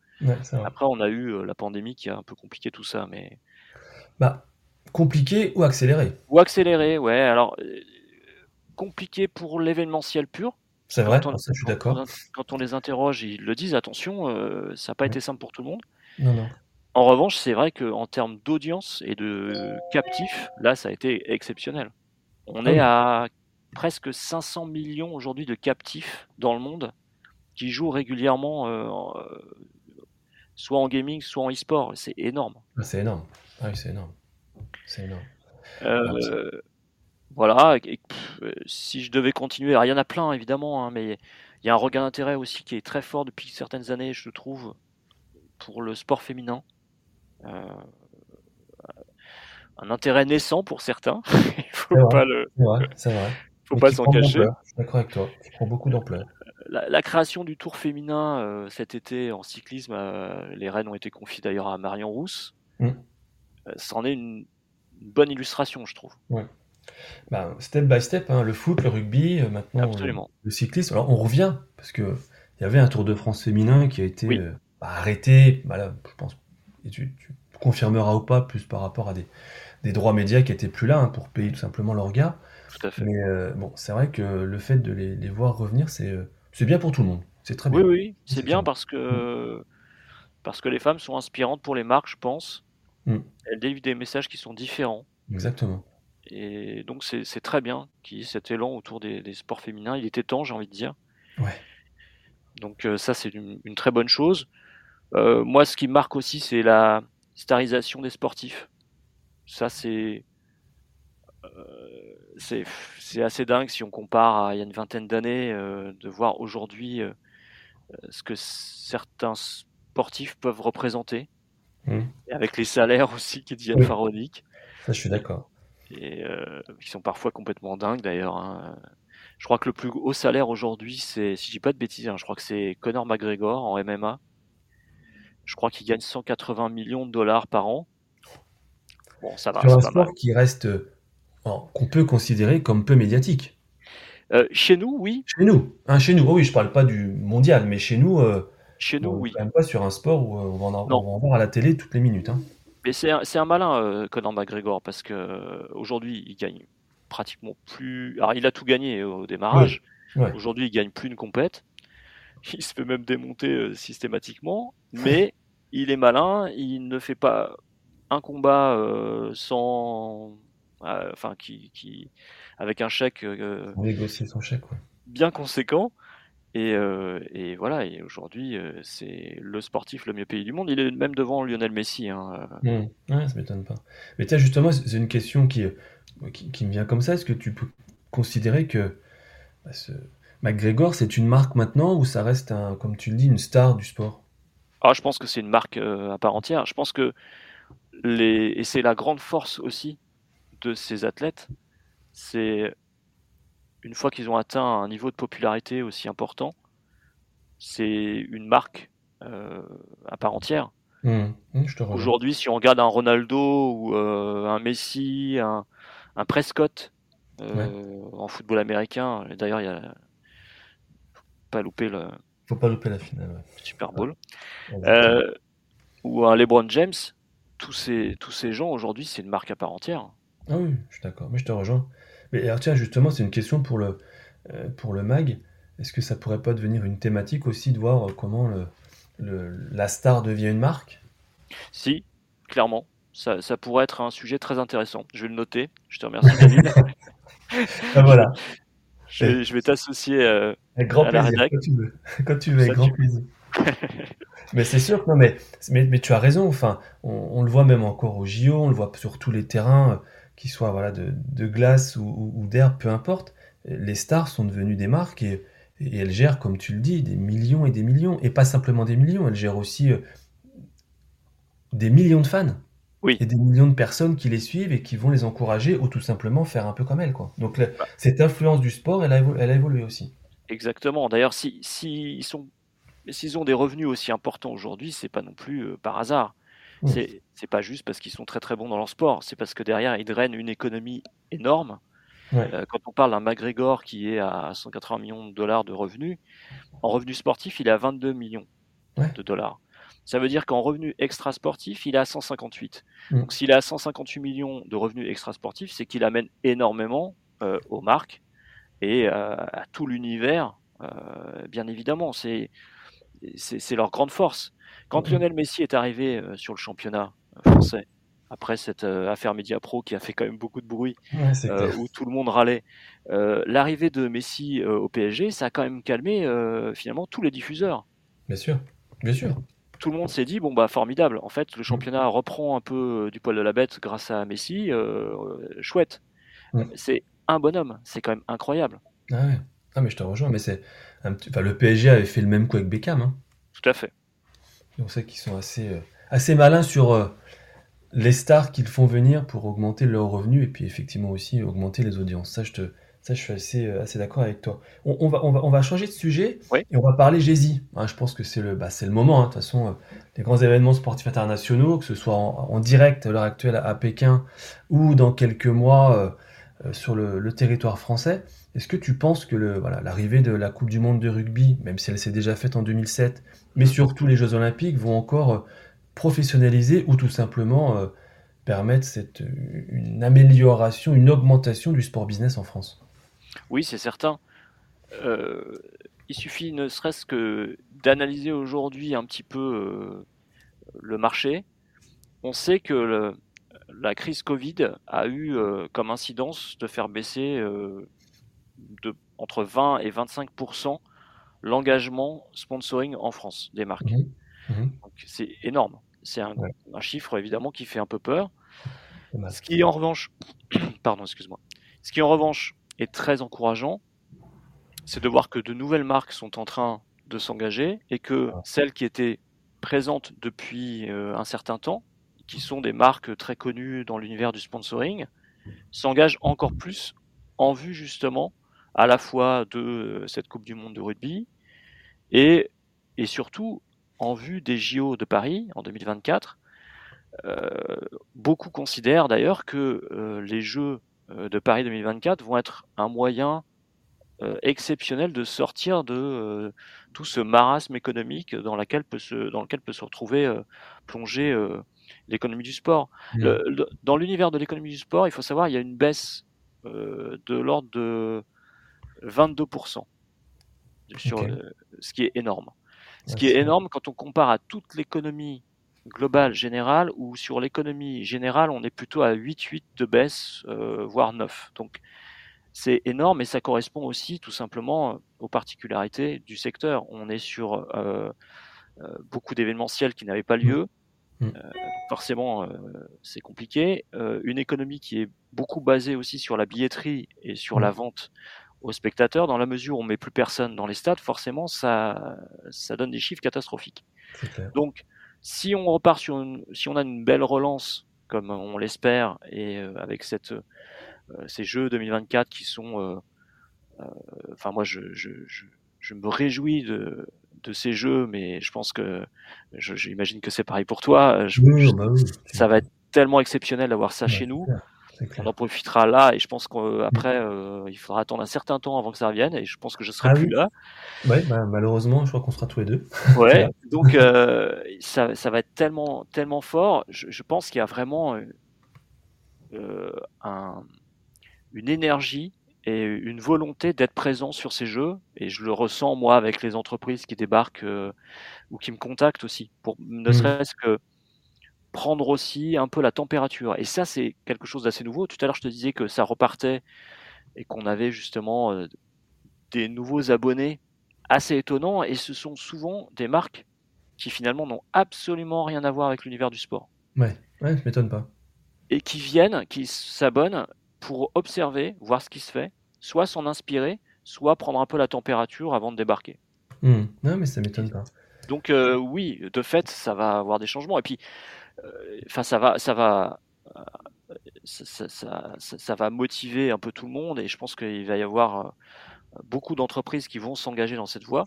Après, on a eu euh, la pandémie qui a un peu compliqué tout ça, mais. Bah, compliqué ou accéléré Ou accéléré, ouais. Alors, euh, compliqué pour l'événementiel pur. C'est vrai, ça, je suis d'accord. Quand on les interroge, ils le disent, attention, euh, ça n'a pas été simple pour tout le monde. Non, non. En revanche, c'est vrai qu'en termes d'audience et de captifs, là, ça a été exceptionnel. On ah est à presque 500 millions aujourd'hui de captifs dans le monde qui jouent régulièrement soit en gaming, soit en e-sport. C'est énorme. Ah, c'est énorme. Ah oui, c'est énorme. C'est énorme. Euh, voilà. Euh, si je devais continuer, il y en a plein évidemment, hein, mais il y a un regard d'intérêt aussi qui est très fort depuis certaines années, je trouve, pour le sport féminin. Euh, un intérêt naissant pour certains. il faut pas le. C'est vrai. Faut pas s'en cacher. Je suis d'accord avec toi. Qui prend beaucoup d'ampleur la, création du Tour féminin euh, cet été en cyclisme, euh, les rênes ont été confiées d'ailleurs à Marion Rousse. Mm. Euh, c'en est une, bonne illustration, je trouve. Bah, step by step, hein, le foot, le rugby, maintenant le cyclisme. Alors on revient parce que il y avait un Tour de France féminin qui a été bah, arrêté. Bah, je pense, et tu, confirmeras ou pas, plus par rapport à des, droits médias qui étaient plus là hein, pour payer tout simplement leur gars. Tout à fait. Mais bon, c'est vrai que le fait de les, les voir revenir, c'est c'est bien pour tout le monde. C'est très bien. Oui, oui, c'est bien parce que, parce que les femmes sont inspirantes pour les marques, je pense. Mm. Elles délivrent des messages qui sont différents. Exactement. Et donc, c'est très bien qu'il y ait cet élan autour des, sports féminins. Il était temps, j'ai envie de dire. Ouais. Donc, euh, ça, c'est une, très bonne chose. Euh, moi, ce qui marque aussi, c'est la starisation des sportifs. Ça, c'est. Euh, c'est assez dingue si on compare à il y a une vingtaine d'années euh, de voir aujourd'hui euh, ce que certains sportifs peuvent représenter, mmh. avec les salaires aussi qui deviennent pharaoniques. Ça, je suis d'accord. Et qui sont parfois complètement dingues d'ailleurs. Hein. Je crois que le plus haut salaire aujourd'hui, c'est, si je dis pas de bêtises, hein, je crois que c'est Conor McGregor en MMA. Je crois qu'il gagne 180 millions de dollars par an. Bon, ça va. Sur un sport qui reste qu'on peut considérer comme peu médiatique. Euh, chez nous, oui. Chez nous, hein, chez nous. Oh oui, je parle pas du mondial, mais chez nous, euh, chez nous, oui. Même pas sur un sport où euh, on va, en, voir à la télé toutes les minutes. Hein. Mais c'est un, malin, Conor McGregor, parce que aujourd'hui, il gagne pratiquement plus. Alors, il a tout gagné au démarrage. Aujourd'hui, il gagne plus une compète. Il se fait même démonter systématiquement, mais il est malin. Il ne fait pas un combat sans enfin qui, qui, avec un chèque euh, négocier son chèque bien conséquent et, euh, et, voilà, et aujourd'hui, c'est le sportif le mieux payé du monde. Il est même devant Lionel Messi. Hein. Mmh. Ouais, ça m'étonne pas. Mais tiens, justement, c'est une question qui, qui, me vient comme ça. Est-ce que tu peux considérer que bah, ce McGregor, c'est une marque maintenant ou ça reste, un, comme tu le dis, une star du sport? Ah, Je pense que c'est une marque à part entière. Je pense que les... et c'est la grande force aussi de ces athlètes, c'est une fois qu'ils ont atteint un niveau de popularité aussi important, c'est une marque euh, à part entière. Mmh. Mmh, Aujourd'hui, si on regarde un Ronaldo ou euh, un Messi, un, Prescott euh, en football américain, d'ailleurs, il y a pas louper le. Faut pas louper la finale. Super Bowl. ou un LeBron James, tous ces, tous ces gens aujourd'hui, c'est une marque à part entière. Ah oui, je suis d'accord, mais je te rejoins. Mais alors tiens, justement, c'est une question pour le, euh, pour le mag. Est-ce que ça pourrait pas devenir une thématique aussi de voir comment le, le- la star devient une marque? Si, clairement, ça, ça pourrait être un sujet très intéressant. Je vais le noter. Je te remercie, David. Ah, voilà, Je vais, je vais t'associer. euh, avec grand À la plaisir, rédac. quand tu veux, quand tu veux, avec Ça, grand tu- plaisir. Mais c'est sûr que non, mais, mais, mais tu as raison. Enfin, on, on le voit même encore au JO, on le voit sur tous les terrains, euh, qu'ils soient voilà, de, de glace ou, ou- ou d'herbe, peu importe. Les stars sont devenues des marques et, et elles gèrent, comme tu le dis, des millions et des millions. Et pas simplement des millions, elles gèrent aussi euh, des millions de fans. Oui. Et des millions de personnes qui les suivent et qui vont les encourager ou tout simplement faire un peu comme elles. Quoi. Donc la- cette influence du sport, elle a, évo- elle a évolué aussi. Exactement. D'ailleurs, si, si ils sont, s'ils ont des revenus aussi importants aujourd'hui, c'est pas non plus euh, par hasard. Mm. C'est, c'est pas juste parce qu'ils sont très très bons dans leur sport. C'est parce que derrière, ils drainent une économie énorme. Ouais. Euh, quand on parle d'un McGregor qui est à 180 millions de dollars de revenus, en revenus sportifs, il est à 22 millions Ouais. de dollars. Ça veut dire qu'en revenus extra-sportifs, il est à 158. Mm. Donc s'il est à 158 millions de revenus extra-sportifs, c'est qu'il amène énormément euh, aux marques et euh, à tout l'univers, bien évidemment. C'est leur grande force. Quand Mhm. Lionel Messi est arrivé euh, sur le championnat français, après cette euh, affaire Mediapro qui a fait quand même beaucoup de bruit, Ouais, euh, où tout le monde râlait, euh, l'arrivée de Messi euh, au PSG, ça a quand même calmé euh, finalement tous les diffuseurs. Bien sûr, bien sûr. Tout le monde s'est dit bon bah formidable. En fait, le championnat reprend un peu euh, du poil de la bête grâce à Messi. euh, euh, chouette. C'est un bonhomme. C'est quand même incroyable. Ah ouais. Ah mais je te rejoins, mais c'est un petit... enfin, le PSG avait fait le même coup avec Beckham, hein. Tout à fait. On sait qu'ils sont assez, euh, assez malins sur euh, les stars qu'ils font venir pour augmenter leurs revenus et puis effectivement aussi augmenter les audiences. Ça, je te, ça, je suis assez, euh, assez d'accord avec toi. On, on va, on, va, on va changer de sujet Oui. et on va parler Jay-Z. Hein, je pense que c'est le, bah, le moment. hein. De toute façon, euh, les grands événements sportifs internationaux, que ce soit en, en direct à l'heure actuelle à, à Pékin ou dans quelques mois sur le, le territoire français. Est-ce que tu penses que l'arrivée de la Coupe du Monde de rugby, même si elle s'est déjà faite en 2007, mais surtout les Jeux Olympiques vont encore euh, professionnaliser ou tout simplement euh, permettre cette, euh, une amélioration, une augmentation du sport business en France? Oui, c'est certain. Il suffit ne serait-ce que d'analyser aujourd'hui un petit peu le marché. On sait que la crise Covid a eu comme incidence de faire baisser de, entre 20 et 25% l'engagement sponsoring en France des marques. Mhm. Mhm. Donc, C'est énorme. C'est un, Ouais. un chiffre évidemment qui fait un peu peur. Ce qui en revanche, pardon, excuse-moi. Ce qui en revanche est très encourageant, c'est de voir que de nouvelles marques sont en train de s'engager et que celles qui étaient présentes depuis euh, un certain temps, qui sont des marques très connues dans l'univers du sponsoring, s'engagent encore plus en vue justement à la fois de euh, cette Coupe du Monde de rugby et, et surtout en vue des JO de Paris en 2024. Euh, beaucoup considèrent d'ailleurs que euh, les Jeux de Paris 2024 vont être un moyen euh, exceptionnel de sortir de tout ce marasme économique dans, laquelle peut se, dans lequel peut se retrouver plongé euh, l'économie du sport. Le- le- dans l'univers de l'économie du sport, il faut savoir il y a une baisse de l'ordre de 22% sur ce qui est énorme. Ce qui est énorme quand on compare à toute l'économie globale générale, où sur l'économie générale, on est plutôt à 8-8 de baisse, euh, voire 9. Donc c'est énorme et ça correspond aussi tout simplement euh, aux particularités du secteur. On est sur euh, beaucoup d'événementiels qui n'avaient pas lieu. Mm. Euh, forcément, euh, c'est compliqué. Euh, une économie qui est beaucoup basée aussi sur la billetterie et sur Mm. la vente aux spectateurs. Dans la mesure où on met plus personne dans les stades, forcément, ça, ça donne des chiffres catastrophiques. Donc, si on repart sur une, si on a une belle relance, comme on l'espère, et euh, avec cette, euh, ces Jeux 2024 qui sont, euh, euh, enfin moi, je, je, je, je me réjouis de, de ces Jeux, mais je pense que, j'imagine que c'est pareil pour toi. Oui, bah oui. ça va être tellement exceptionnel d'avoir ça Ouais, chez nous. clair. On en profitera là et je pense qu'après euh, il faudra attendre un certain temps avant que ça revienne et je pense que je serai Ah plus oui. là. Ouais, bah, malheureusement, je crois qu'on sera tous les deux. Ouais, donc euh, ça, ça va être tellement, tellement fort. Je, je pense qu'il y a vraiment euh, euh, un, une énergie et une volonté d'être présent sur ces jeux. Et je le ressens moi avec les entreprises qui débarquent euh, ou qui me contactent aussi, pour ne Mhm. serait-ce que prendre aussi un peu la température. Et ça, c'est quelque chose d'assez nouveau. Tout à l'heure, je te disais que ça repartait et qu'on avait justement euh, des nouveaux abonnés assez étonnants. Et ce sont souvent des marques qui finalement n'ont absolument rien à voir avec l'univers du sport. Ouais, ouais, je m'étonne pas. Et qui viennent, qui s'abonnent pour observer, voir ce qui se fait, soit s'en inspirer, soit prendre un peu la température avant de débarquer. Hmm. Non, mais ça m'étonne pas. Donc euh, oui, de fait, ça va avoir des changements. Et puis, enfin, ça va, ça va, euh, ça, ça, ça, ça- ça va motiver un peu tout le monde. Et je pense qu'il va y avoir euh, beaucoup d'entreprises qui vont s'engager dans cette voie,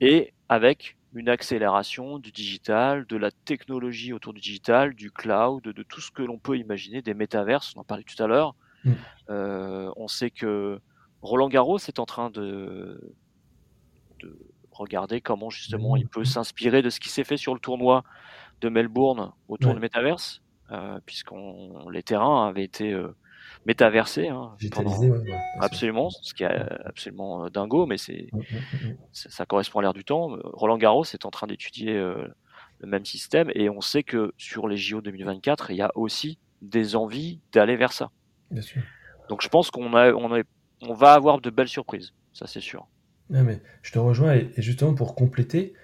et avec une accélération du digital, de la technologie autour du digital, du cloud, de tout ce que l'on peut imaginer, des métaverses. On en parlait tout à l'heure. Mm. Euh, on sait que Roland Garros est en train de, de regarder comment justement il peut s'inspirer de ce qui s'est fait sur le tournoi de Melbourne autour Ouais. de Metaverse, euh, puisqu'on les terrains avaient été euh, métaversés hein, pendant- ouais, absolument, ce qui est absolument euh, dingo, mais c'est ça, ça correspond à l'air du temps. Roland Garros est en train d'étudier euh, le même système et on sait que sur les JO 2024, il y a aussi des envies d'aller vers ça. Bien sûr. Donc je pense qu'on a, on, a- on va avoir de belles surprises, ça c'est sûr. Ouais, mais je te rejoins et, et justement pour compléter,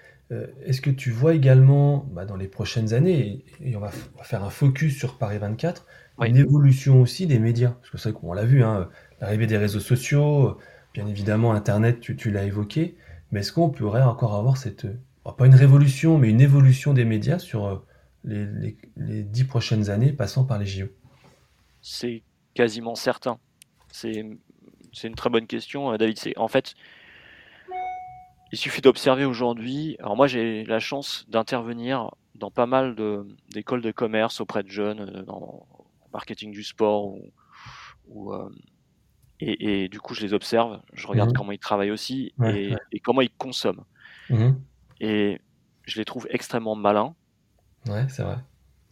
est-ce que tu vois également bah, dans les prochaines années, et, et on, va, f- on va faire un focus sur Paris 24, Oui. une évolution aussi des médias? Parce que c'est vrai qu'on l'a vu, hein, l'arrivée des réseaux sociaux, euh, bien évidemment Internet, tu, tu l'as évoqué, mais est-ce qu'on pourrait encore avoir cette, euh, pas une révolution, mais une évolution des médias sur euh, les, les, les dix prochaines années passant par les JO? C'est quasiment certain. C'est, une très bonne question, euh, David. C'est en fait, il suffit d'observer aujourd'hui. Alors moi, j'ai la chance d'intervenir dans pas mal d'écoles de commerce auprès de jeunes, euh, dans le marketing du sport, ou, ou, euh, et, et du coup, je les observe. Je regarde Mhm. comment ils travaillent aussi Ouais, et, ouais. et comment ils consomment. Mhm. Et je les trouve extrêmement malins. Ouais, c'est vrai.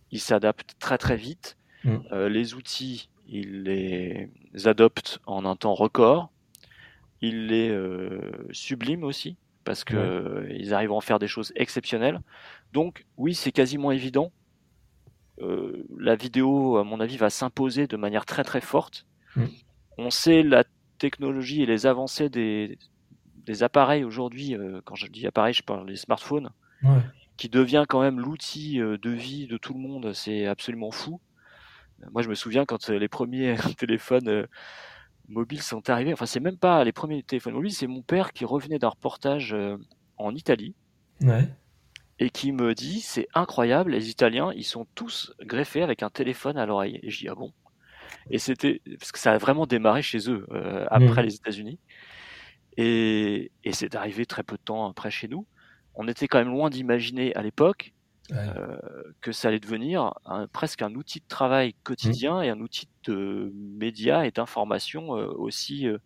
Ils s'adaptent très très vite. Mm. Euh, les outils, ils les adoptent en un temps record. Ils les euh, subliment aussi parce que Ouais. euh, ils arrivent à en faire des choses exceptionnelles. Donc oui, c'est quasiment évident. Euh, la vidéo, à mon avis, va s'imposer de manière très très forte. Mm. On sait la technologie et les avancées des, des appareils aujourd'hui. euh, quand je dis appareils, je parle des smartphones Ouais. qui devient quand même l'outil de vie de tout le monde, c'est absolument fou. Moi, je me souviens quand les premiers téléphones mobiles sont arrivés, enfin, c'est même pas les premiers téléphones mobiles, c'est mon père qui revenait d'un reportage euh, en Italie Ouais. et qui me dit c'est incroyable, les Italiens, ils sont tous greffés avec un téléphone à l'oreille. Et je dis ah bon? Et c'était parce que ça a vraiment démarré chez eux euh, après les États-Unis et, et c'est arrivé très peu de temps après chez nous. On était quand même loin d'imaginer à l'époque Ouais. euh, que ça allait devenir un- presque un outil de travail quotidien et un outil de médias et d'information euh, aussi. euh,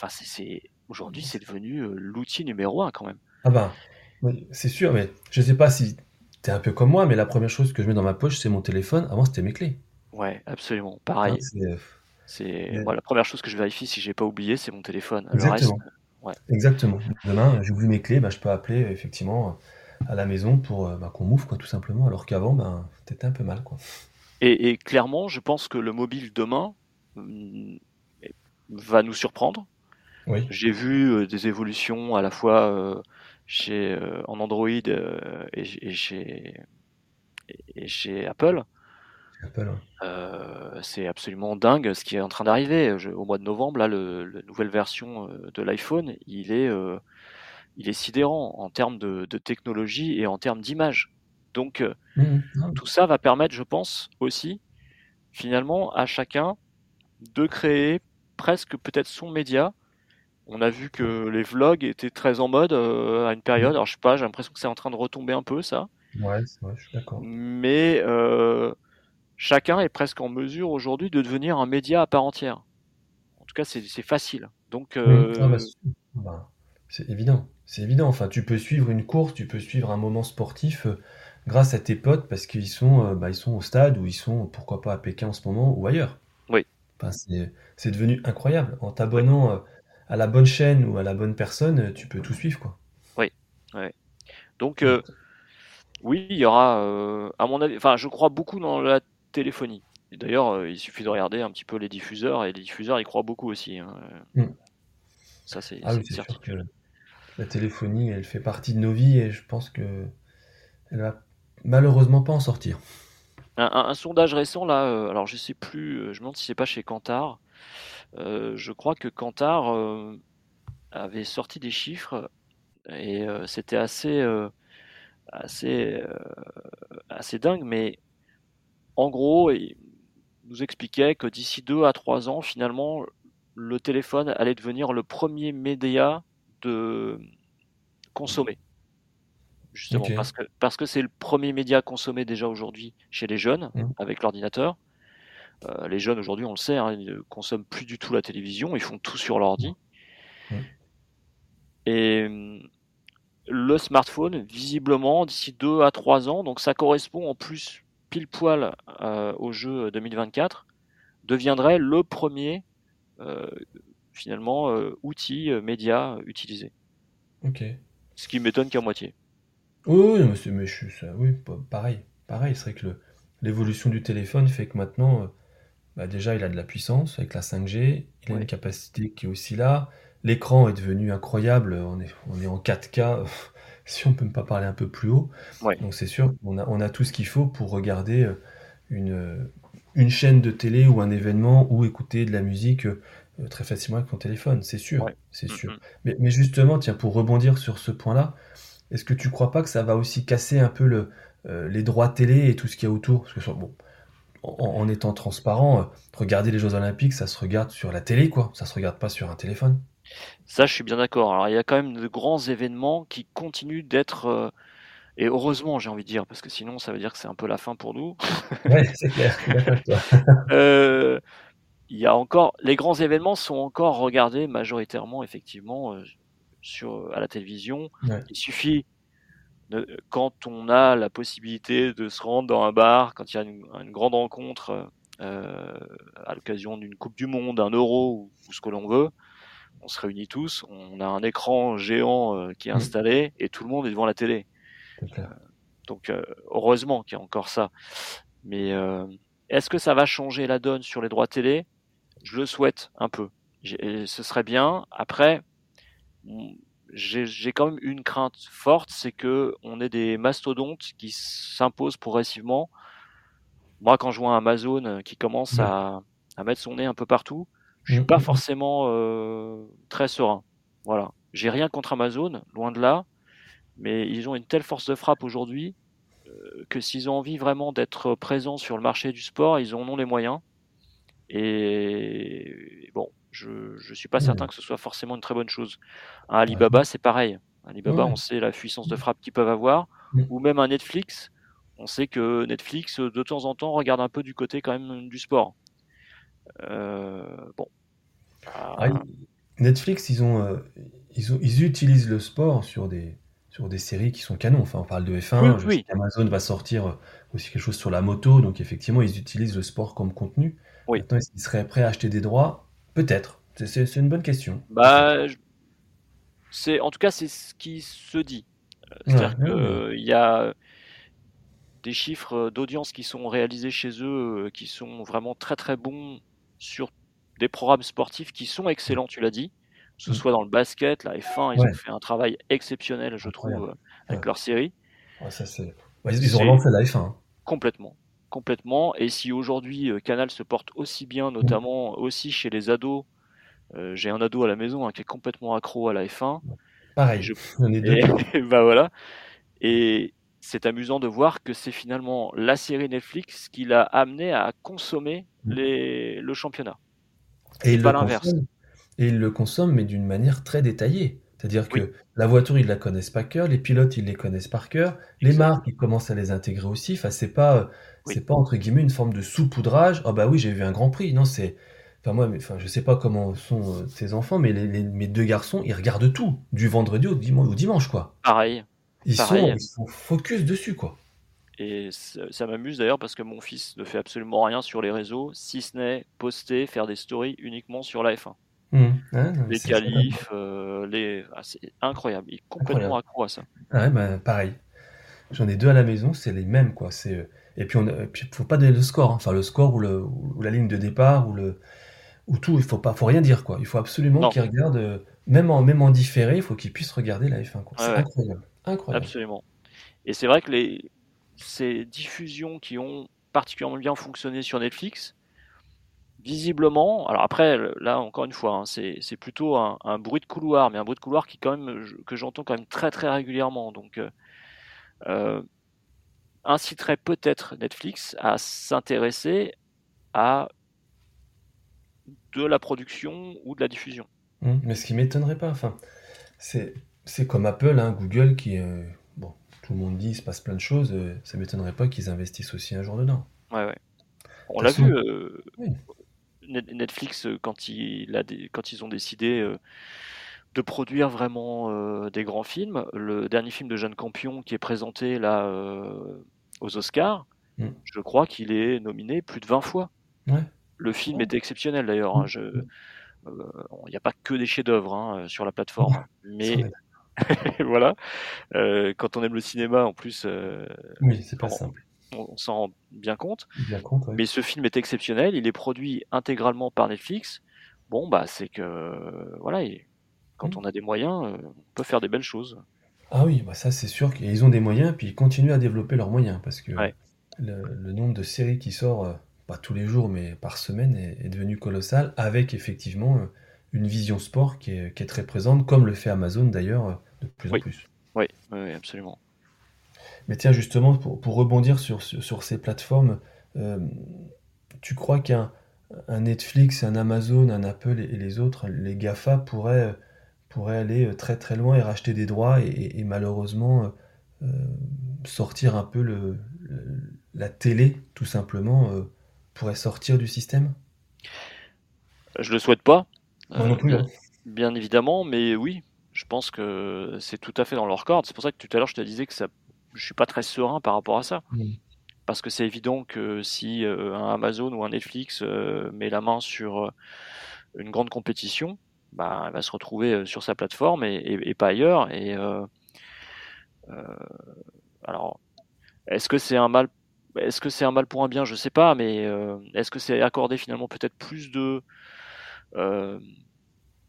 Enfin, c'est- aujourd'hui, c'est devenu l'outil numéro un quand même. Ah bah, c'est sûr, mais je sais pas si t'es un peu comme moi, mais la première chose que je mets dans ma poche, c'est mon téléphone. Avant, c'était mes clés. Ouais, absolument. Hein, Pareil. c'est- C'est Mais- moi, la première chose que je vérifie si j'ai pas oublié, c'est mon téléphone. Le Exactement. reste, ouais. Exactement. Demain, j'oublie mes clés, bah, je peux appeler effectivement à la maison pour euh, bah, qu'on m'ouvre, quoi, tout simplement. Alors qu'avant, ben, c'était un peu mal, quoi. Et, et clairement, je pense que le mobile demain hum, va nous surprendre. Oui. J'ai vu euh, des évolutions à la fois euh, chez en Android et, et chez et chez Apple. Apple. Euh, c'est absolument dingue ce qui est en train d'arriver. Au mois de novembre, là, le, la nouvelle version de l'iPhone, il est euh, il est sidérant en termes de, de technologie et en termes d'image. Donc euh. Non, tout ça va permettre, je pense, aussi, finalement, à chacun de créer presque peut-être son média. On a vu que les vlogs étaient très en mode euh, à une période. Alors je sais pas, j'ai l'impression que c'est en train de retomber un peu ça. Ouais, c'est vrai, je suis d'accord. Mais euh, chacun est presque en mesure aujourd'hui de devenir un média à part entière. En tout cas, c'est facile. Donc, euh, ah bah, bah, c'est évident. C'est évident. Enfin, tu peux suivre une course, tu peux suivre un moment sportif euh, grâce à tes potes parce qu'ils sont, euh, bah, ils sont au stade ou ils sont, pourquoi pas, à Pékin en ce moment ou ailleurs. Oui. c'est devenu incroyable. En t'abonnant à la bonne chaîne ou à la bonne personne, tu peux tout suivre, quoi. Oui. Donc, oui, il y aura, à mon avis, enfin, je crois beaucoup dans la téléphonie. D'ailleurs, euh, il suffit de regarder un petit peu les diffuseurs, et les diffuseurs, ils croient beaucoup aussi. Hein. Mm. Ça, c'est ah la téléphonie, elle fait partie de nos vies, et je pense que elle va malheureusement pas en sortir. Un, sondage récent, là, euh, alors je sais plus, euh, je me demande si c'est pas chez Kantar. je crois que Kantar avait sorti des chiffres, et c'était assez, assez, assez dingue, mais en gros, il nous expliquait que d'ici deux à trois ans, finalement, le téléphone allait devenir le premier média de consommer. Justement, parce que parce que c'est le premier média consommé déjà aujourd'hui chez les jeunes mmh. avec l'ordinateur. Euh, les jeunes aujourd'hui, on le sait, hein, ils ne consomment plus du tout la télévision, ils font tout sur l'ordi. Mmh. Et hum, le smartphone, visiblement, d'ici deux à trois ans, donc ça correspond en plus pile poil euh, au jeu 2024, deviendrait le premier euh, finalement euh, outil média utilisé. Ok. Ce qui m'étonne qu'à moitié. Oui, mais, je, ça, oui, pareil. Pareil, c'est vrai que l'évolution du téléphone fait que maintenant, bah, déjà, il a de la puissance avec la 5G, il a une capacité qui est aussi là. L'écran est devenu incroyable, on est, on est en 4K si on peut pas parler un peu plus haut. Donc c'est sûr, on a, on a tout ce qu'il faut pour regarder euh, une, euh, une chaîne de télé ou un événement ou écouter de la musique euh, très facilement avec son téléphone, c'est sûr, c'est sûr. mais, mais, justement, tiens, pour rebondir sur ce point-là, est-ce que tu crois pas que ça va aussi casser un peu le, les droits télé et tout ce qu'il y a autour? Parce que bon, en, étant transparent, regarder les Jeux Olympiques, ça se regarde sur la télé, quoi. Ça se regarde pas sur un téléphone. Ça, je suis bien d'accord. Alors, il y a quand même de grands événements qui continuent d'être. Euh, et heureusement, j'ai envie de dire, parce que sinon, ça veut dire que c'est un peu la fin pour nous. Ouais, c'est clair. Euh, il y a encore. Les grands événements sont encore regardés majoritairement, effectivement, euh, sur, à la télévision. Il suffit. quand on a la possibilité de se rendre dans un bar, quand il y a une, grande rencontre à l'occasion d'une Coupe du Monde, un Euro ou ce que l'on veut, on se réunit tous, on a un écran géant euh, qui est mm. installé et tout le monde est devant la télé. Euh, donc euh, heureusement qu'il y a encore ça. Mais est-ce que ça va changer la donne sur les droits télé? Je le souhaite un peu. Ce serait bien. Après, j'ai quand même une crainte forte, c'est que on ait des mastodontes qui s'imposent progressivement. Moi, quand je vois Amazon qui commence à, à mettre son nez un peu partout, je suis pas forcément euh, très serein. Voilà. J'ai rien contre Amazon, loin de là, mais ils ont une telle force de frappe aujourd'hui euh, que s'ils ont envie vraiment d'être présents sur le marché du sport, ils en ont les moyens. Et bon, je ne suis pas certain que ce soit forcément une très bonne chose. Un Alibaba, c'est pareil. Alibaba, on sait la puissance de frappe qu'ils peuvent avoir, ou même un Netflix. On sait que Netflix, de temps en temps, regarde un peu du côté quand même du sport. Euh, bon, ah, Netflix, ils ont, euh, ils ont, ils utilisent le sport sur des, sur des séries qui sont canons. Enfin, on parle de F1. Amazon va sortir euh, aussi quelque chose sur la moto. Donc, effectivement, ils utilisent le sport comme contenu. Maintenant, est-ce qu'ils seraient prêts à acheter des droits? Peut-être. C'est une bonne question. Bah, c'est en tout cas, c'est ce qui se dit. C'est-à-dire qu'il y a des chiffres d'audience qui sont réalisés chez eux, euh, qui sont vraiment très très bons sur des programmes sportifs qui sont excellents, tu l'as dit, que ce mm. soit dans le basket, la F1, ils ont fait un travail exceptionnel, je trouve, euh, avec leur série. ils ont relancé la F1. Hein. Complètement. Complètement. Et si aujourd'hui euh, Canal se porte aussi bien, notamment aussi chez les ados, euh, j'ai un ado à la maison hein, qui est complètement accro à la F1. Pareil, je... on est deux. Et, bah voilà. Et c'est amusant de voir que c'est finalement la série Netflix qui l'a amené à consommer mm. le championnat. Et il, le consomme, et il le consomme, mais d'une manière très détaillée. C'est-à-dire que la voiture, ils la connaissent par cœur, les pilotes, ils les connaissent par cœur, les marques, ils commencent à les intégrer aussi. Enfin, c'est pas, c'est pas entre guillemets une forme de saupoudrage. Ah bah oui, j'ai vu un Grand Prix. Non, c'est, enfin moi, enfin je sais pas comment sont euh, tes enfants, mais mes deux garçons, ils regardent tout du vendredi au dimanche, quoi. Pareil. Ils sont, ils sont focus dessus, quoi. Et ça, m'amuse d'ailleurs parce que mon fils ne fait absolument rien sur les réseaux, si ce n'est poster, faire des stories uniquement sur la F1. Mmh. les qualifs, euh, les... Ah, c'est incroyable. Il est complètement accro à ça. Ah ouais, bah, pareil. J'en ai deux à la maison, c'est les mêmes. quoi. C'est... Euh, et puis, il ne faut pas donner le score. Hein. Enfin, le score ou, le, ou la ligne de départ ou, le, ou tout. Il ne faut, pas, faut rien dire. quoi. Il faut absolument qu'ils regardent, euh, même en, même en différé, il faut qu'ils puissent regarder la F1. Quoi. c'est incroyable. incroyable. Absolument. Et c'est vrai que les, ces diffusions qui ont particulièrement bien fonctionné sur Netflix, visiblement, alors après, là encore une fois, hein, c'est plutôt un, bruit de couloir, mais un bruit de couloir qui quand même que j'entends quand même très très régulièrement. Donc, euh, euh, inciterait peut-être Netflix à s'intéresser à de la production ou de la diffusion. Mmh, mais ce qui m'étonnerait pas, enfin, c'est comme Apple, hein, Google qui, euh, tout le monde dit, il se passe plein de choses, euh, ça m'étonnerait pas qu'ils investissent aussi un jour dedans. Ouais, ouais. On l'a vu, euh, Netflix, euh, quand, il a quand ils ont décidé de produire vraiment des grands films, le dernier film de Jeanne Campion qui est présenté là aux Oscars, mm. je crois qu'il est nominé plus de 20 fois. Ouais. Le film est exceptionnel d'ailleurs. Hein, mm. Il n'y a pas que des chefs-d'œuvre hein, sur la plateforme, mais voilà. Euh, quand on aime le cinéma, en plus, euh, oui, c'est pas simple. On, s'en rend bien compte. Mais ce film est exceptionnel. Il est produit intégralement par Netflix. Bon, bah, c'est que voilà, quand mm. on a des moyens, euh, on peut faire des belles choses. Ah oui, bah ça c'est sûr qu'ils ont des moyens, puis ils continuent à développer leurs moyens parce que le, nombre de séries qui sort, pas tous les jours, mais par semaine, est, est devenu colossal, avec effectivement une vision sport qui est, qui est, très présente, comme le fait Amazon d'ailleurs de plus en plus. Oui, oui, absolument. Mais tiens, justement, pour, pour rebondir sur, sur, ces plateformes, euh, tu crois qu'un un Netflix, un Amazon, un Apple et, les autres, les GAFA pourraient, pourraient aller très très loin et racheter des droits et, malheureusement euh, sortir un peu le, la télé, tout simplement, euh, pourrait sortir du système? Je le souhaite pas. non plus, bien, hein. bien, évidemment, mais oui, je pense que c'est tout à fait dans leur corde. C'est pour ça que tout à l'heure je te disais que ça, je suis pas très serein par rapport à ça. Mm. Parce que c'est évident que si euh, un Amazon ou un Netflix euh, met la main sur euh, une grande compétition, bah, elle va se retrouver sur sa plateforme et, pas ailleurs. Et alors, est-ce que c'est un mal est-ce que c'est un mal pour un bien? Je sais pas, mais est-ce que c'est accordé finalement peut-être plus de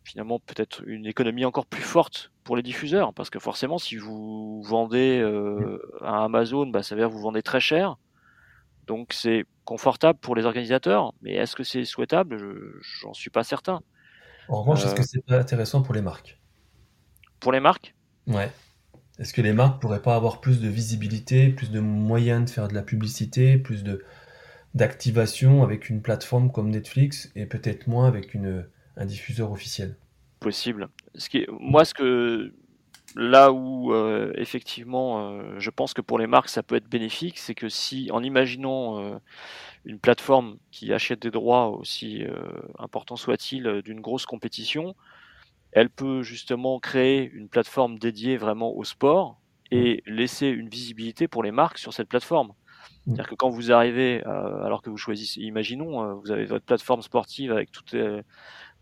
finalement peut-être une économie encore plus forte pour les diffuseurs, parce que forcément, si vous vendez euh, à Amazon, bah, ça veut dire que vous vendez très cher, donc c'est confortable pour les organisateurs, mais est-ce que c'est souhaitable? J'en suis pas certain. En revanche, est-ce que euh, c'est pas intéressant pour les marques? Pour les marques? Ouais. Est-ce que les marques pourraient pas avoir plus de visibilité, plus de moyens de faire de la publicité, plus de d'activation avec une plateforme comme Netflix et peut-être moins avec une un diffuseur officiel? Possible. Ce qui moi, ce que là où euh, effectivement, euh, je pense que pour les marques, ça peut être bénéfique, c'est que si, en imaginant une plateforme qui achète des droits aussi importants soit-il d'une grosse compétition, elle peut justement créer une plateforme dédiée vraiment au sport et mmh. laisser une visibilité pour les marques sur cette plateforme. Mmh. C'est-à-dire que quand vous arrivez, alors que vous choisissez, imaginons, vous avez votre plateforme sportive avec toutes les,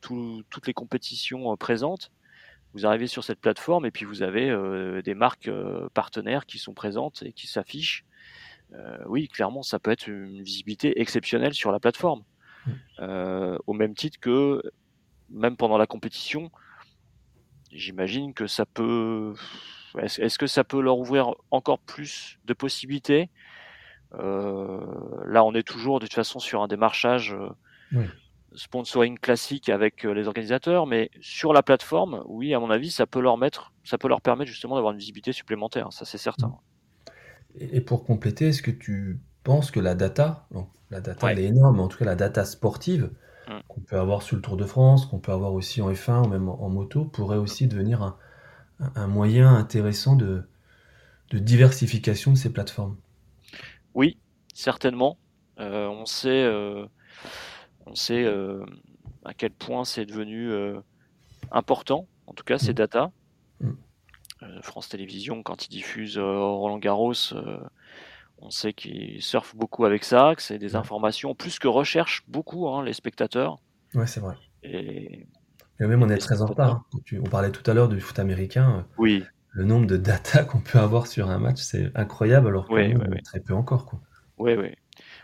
toutes les compétitions euh, présentes. Vous arrivez sur cette plateforme et puis vous avez euh, des marques euh, partenaires qui sont présentes et qui s'affichent. Oui, clairement, ça peut être une visibilité exceptionnelle sur la plateforme. Mmh. au même titre que, même pendant la compétition, j'imagine que ça peut. Est-ce que ça peut leur ouvrir encore plus de possibilités? Là, on est toujours de toute façon sur un démarchage sponsoring classique avec euh, les organisateurs, mais sur la plateforme, oui, à mon avis, ça peut leur mettre, ça peut leur permettre justement d'avoir une visibilité supplémentaire, ça c'est certain. Et pour compléter, est-ce que tu penses que la data, la data elle est énorme, mais en tout cas la data sportive mm. qu'on peut avoir sur le Tour de France, qu'on peut avoir aussi en F1 ou même en, moto, pourrait aussi devenir un moyen intéressant de, de diversification de ces plateformes? Oui, certainement. Euh, on sait, euh, on sait euh, à quel point c'est devenu important, en tout cas ces mm. data. Mm. France Télévisions, quand ils diffusent Roland Garros, on sait qu'ils surfent beaucoup avec ça, que c'est des informations plus que recherchent beaucoup hein, les spectateurs. Ouais, c'est vrai. Et, même on est très en retard. On parlait tout à l'heure du foot américain. Oui le nombre de data qu'on peut avoir sur un match, c'est incroyable, alors qu'on très peu encore. Oui, oui.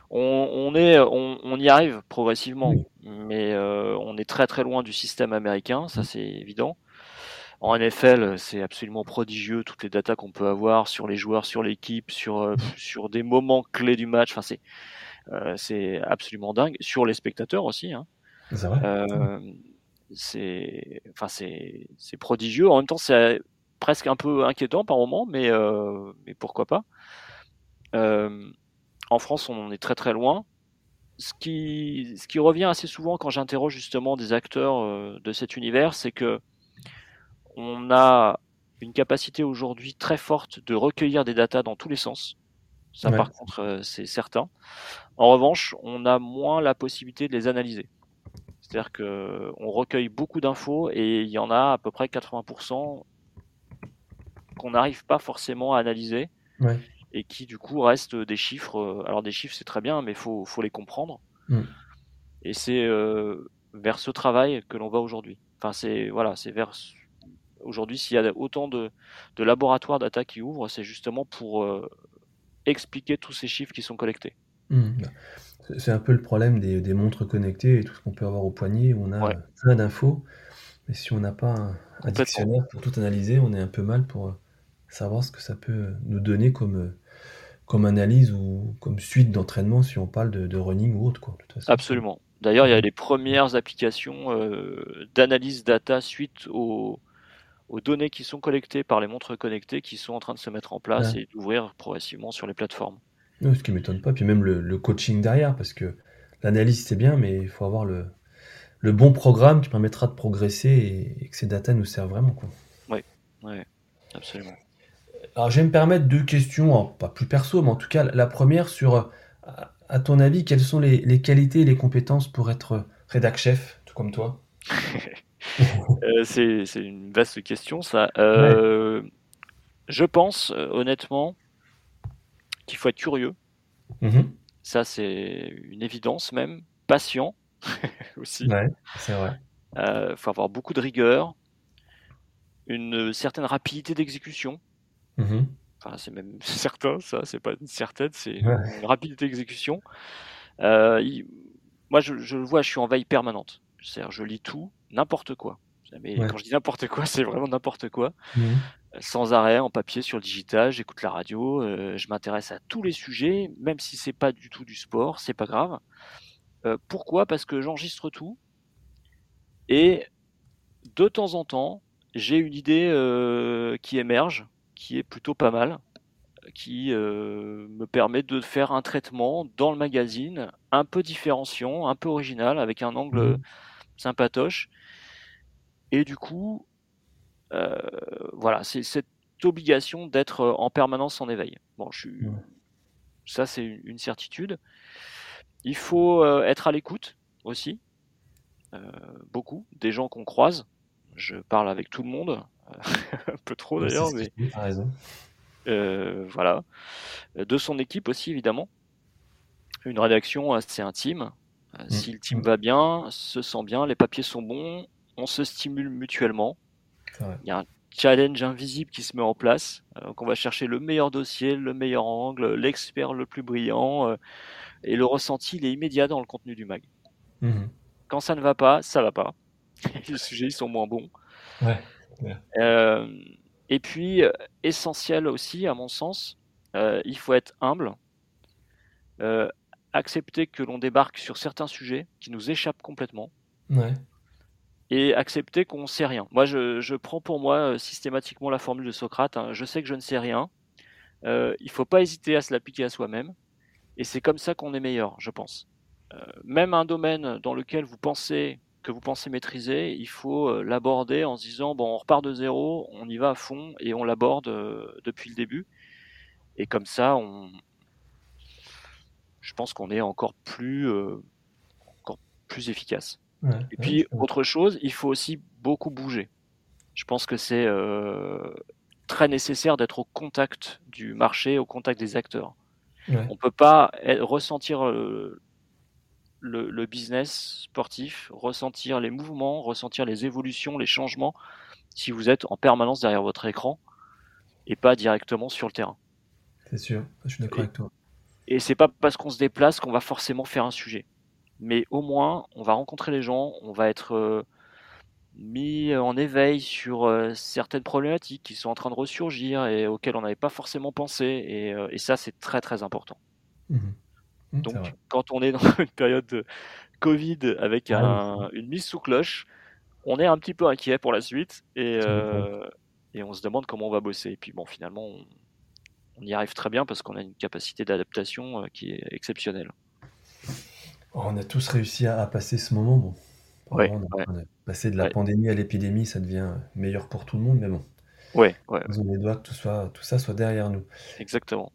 On, est, on, y arrive progressivement, mais euh, on est très très loin du système américain, ça mm. c'est évident. En NFL, c'est absolument prodigieux toutes les datas qu'on peut avoir sur les joueurs, sur l'équipe, sur euh, sur des moments clés du match. Enfin, c'est euh, c'est absolument dingue. Sur les spectateurs aussi. Hein. C'est enfin c'est c'est prodigieux. En même temps, c'est presque un peu inquiétant par moment, mais, euh, mais pourquoi pas. Euh, en France, on est très très loin. Ce qui, ce qui revient assez souvent quand j'interroge justement des acteurs euh, de cet univers, c'est que on a une capacité aujourd'hui très forte de recueillir des datas dans tous les sens. Ça, par contre, c'est certain. En revanche, on a moins la possibilité de les analyser. C'est-à-dire que on recueille beaucoup d'infos et il y en a à peu près 80% qu'on n'arrive pas forcément à analyser et qui du coup restent des chiffres. Euh, alors des chiffres c'est très bien, mais il faut, faut, les comprendre. Mm. Et c'est euh, vers ce travail que l'on va aujourd'hui. Enfin c'est voilà, c'est vers aujourd'hui s'il y a autant de, de laboratoires data qui ouvrent, c'est justement pour euh, expliquer tous ces chiffres qui sont collectés. Mm. Bah, c'est un peu le problème des, des, montres connectées et tout ce qu'on peut avoir au poignet, où on a plein d'infos, mais si on n'a pas un, un dictionnaire pour tout analyser, on est un peu mal pour, savoir ce que ça peut nous donner comme, comme analyse ou comme suite d'entraînement si on parle de, running ou autre. Quoi, Absolument. D'ailleurs, il y a les premières applications euh, d'analyse data suite aux, aux, données qui sont collectées par les montres connectées qui sont en train de se mettre en place et d'ouvrir progressivement sur les plateformes. ce qui ne m'étonne pas. Puis même le, coaching derrière, parce que l'analyse c'est bien, mais il faut avoir le, le, bon programme qui permettra de progresser et, que ces data nous servent vraiment. Quoi. Oui, oui, absolument. Alors, je vais me permettre deux questions, pas plus perso, mais en tout cas, la première sur, à ton avis, quelles sont les, qualités et les compétences pour être rédac chef, tout comme toi? C'est une vaste question, ça. Euh, je pense, euh, honnêtement, qu'il faut être curieux. Mm-hmm. Ça, c'est une évidence même. Patient aussi. Ouais, c'est vrai. Il faut avoir beaucoup de rigueur, une certaine rapidité d'exécution. Mmh enfin, c'est même certain, ça, c'est pas une certaine, c'est une rapidité d'exécution. Euh, moi, je, le vois, je suis en veille permanente. cest je lis tout, n'importe quoi. Mais quand je dis n'importe quoi, c'est vraiment n'importe quoi. Mmh euh, sans arrêt, en papier, sur le digital, j'écoute la radio, euh, je m'intéresse à tous les sujets, même si c'est pas du tout du sport, c'est pas grave. pourquoi? Parce que j'enregistre tout et de temps en temps, j'ai une idée qui émerge qui est plutôt pas mal, qui euh, me permet de faire un traitement dans le magazine un peu différenciant, un peu original, avec un angle mmh. Sympatoche. Et du coup, euh, voilà, c'est cette obligation d'être en permanence en éveil. Bon, je suis... ça c'est une certitude. Il faut euh, être à l'écoute aussi, beaucoup, des gens qu'on croise. Je parle avec tout le monde, un peu trop d'ailleurs, mais euh, voilà. De son équipe aussi évidemment. Une rédaction assez intime. Euh, mm. Si le team va bien, se sent bien, les papiers sont bons, on se stimule mutuellement. Il y a un challenge invisible qui se met en place. Euh, donc on va chercher le meilleur dossier, le meilleur angle, l'expert le plus brillant, et le ressenti il est immédiat dans le contenu du mag. Mm-hmm. Quand ça ne va pas, ça va pas. les sujets ils sont moins bons. Ouais. Euh, et puis, euh, essentiel aussi, à mon sens, euh, il faut être humble, accepter que l'on débarque sur certains sujets qui nous échappent complètement. Et accepter qu'on ne sait rien. Moi, je, prends pour moi systématiquement la formule de Socrate. Hein. je sais que je ne sais rien. il ne faut pas hésiter à se l'appliquer à soi-même. Et c'est comme ça qu'on est meilleur, je pense. même un domaine dans lequel vous pensez que vous pensez maîtriser, il faut euh, l'aborder en se disant bon, on repart de zéro, on y va à fond et on l'aborde euh, depuis le début. Et comme ça, on, je pense qu'on est encore plus, euh, encore plus efficace. Ouais, Et puis, autre chose, il faut aussi beaucoup bouger. Je pense que c'est euh, très nécessaire d'être au contact du marché, au contact des acteurs. ouais. On peut pas ressentir euh, le, le business sportif, ressentir les mouvements, ressentir les évolutions, les changements, si vous êtes en permanence derrière votre écran et pas directement sur le terrain. C'est sûr, je suis d'accord avec toi. Et c'est pas parce qu'on se déplace qu'on va forcément faire un sujet. Mais au moins, on va rencontrer les gens, on va être euh, mis en éveil sur euh, certaines problématiques qui sont en train de ressurgir et auxquelles on n'avait pas forcément pensé. Et, euh, et ça, c'est très très important. Mhm. Mhm, Donc, quand on est dans une période de Covid avec Ah un- une mise sous cloche, on est un petit peu inquiet pour la suite et, on se demande comment on va bosser. Et puis bon, finalement, on, on y arrive très bien parce qu'on a une capacité d'adaptation euh, qui est exceptionnelle. On a tous réussi à, à passer ce moment. Bon, Ouais, on a, ouais. on a passé de la Ouais. pandémie à l'épidémie, ça devient meilleur pour tout le monde, mais bon, Ouais, ouais, faisons les doigts que tout, soit, tout ça soit derrière nous. exactement.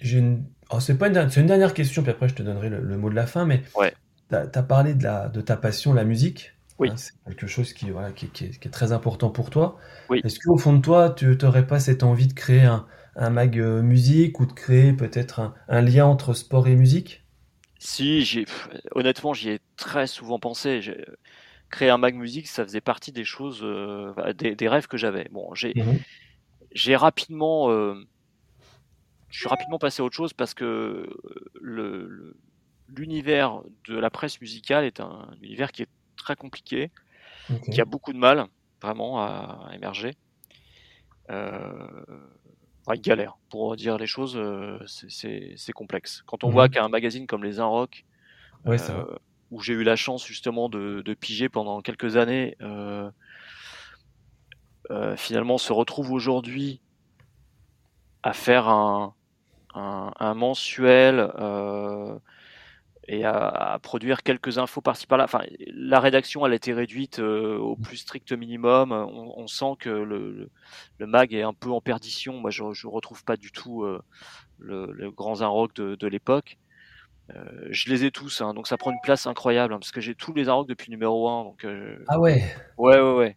Une... oh, c'est pas une dernière... c'est une dernière question, puis après je te donnerai le, le mot de la fin, mais Ouais. tu as, parlé de, la, de ta passion, la musique. Oui. Hein, c'est quelque chose qui, voilà, qui, qui est, qui est très important pour toi. Oui. Est-ce qu'au fond de toi, tu n'aurais pas cette envie de créer un, un mag euh, musique ou de créer peut-être un, un lien entre sport et musique? Si, j'ai, honnêtement, j'y ai très souvent pensé. J'ai créé un mag musique, ça faisait partie des choses, euh, bah, des, des rêves que j'avais. Bon, j'ai, j'ai rapidement, euh, je suis rapidement passé à autre chose parce que euh, le, le- l'univers de la presse musicale est un univers qui est très compliqué, qui a beaucoup de mal vraiment à, à émerger. Euh, enfin, galère pour dire les choses, euh, c'est, complexe. Quand on Mhm. voit qu'un magazine comme les Un Rock Ouais, c'est euh, où j'ai eu la chance justement de, de piger pendant quelques années, euh, finalement se retrouve aujourd'hui à faire un, un, un mensuel et à, à produire quelques infos par-ci par-là. Enfin, la rédaction, elle a été réduite euh, au plus strict minimum. On, on sent que le, le, le mag est un peu en perdition. Moi, je ne retrouve pas du tout euh, le, le grand rock de, de l'époque. Euh, je les ai tous, hein, donc ça prend une place incroyable, hein, parce que j'ai tous les Arocs depuis numéro 1. Donc, euh, Ah ouais, ouais, ouais, ouais.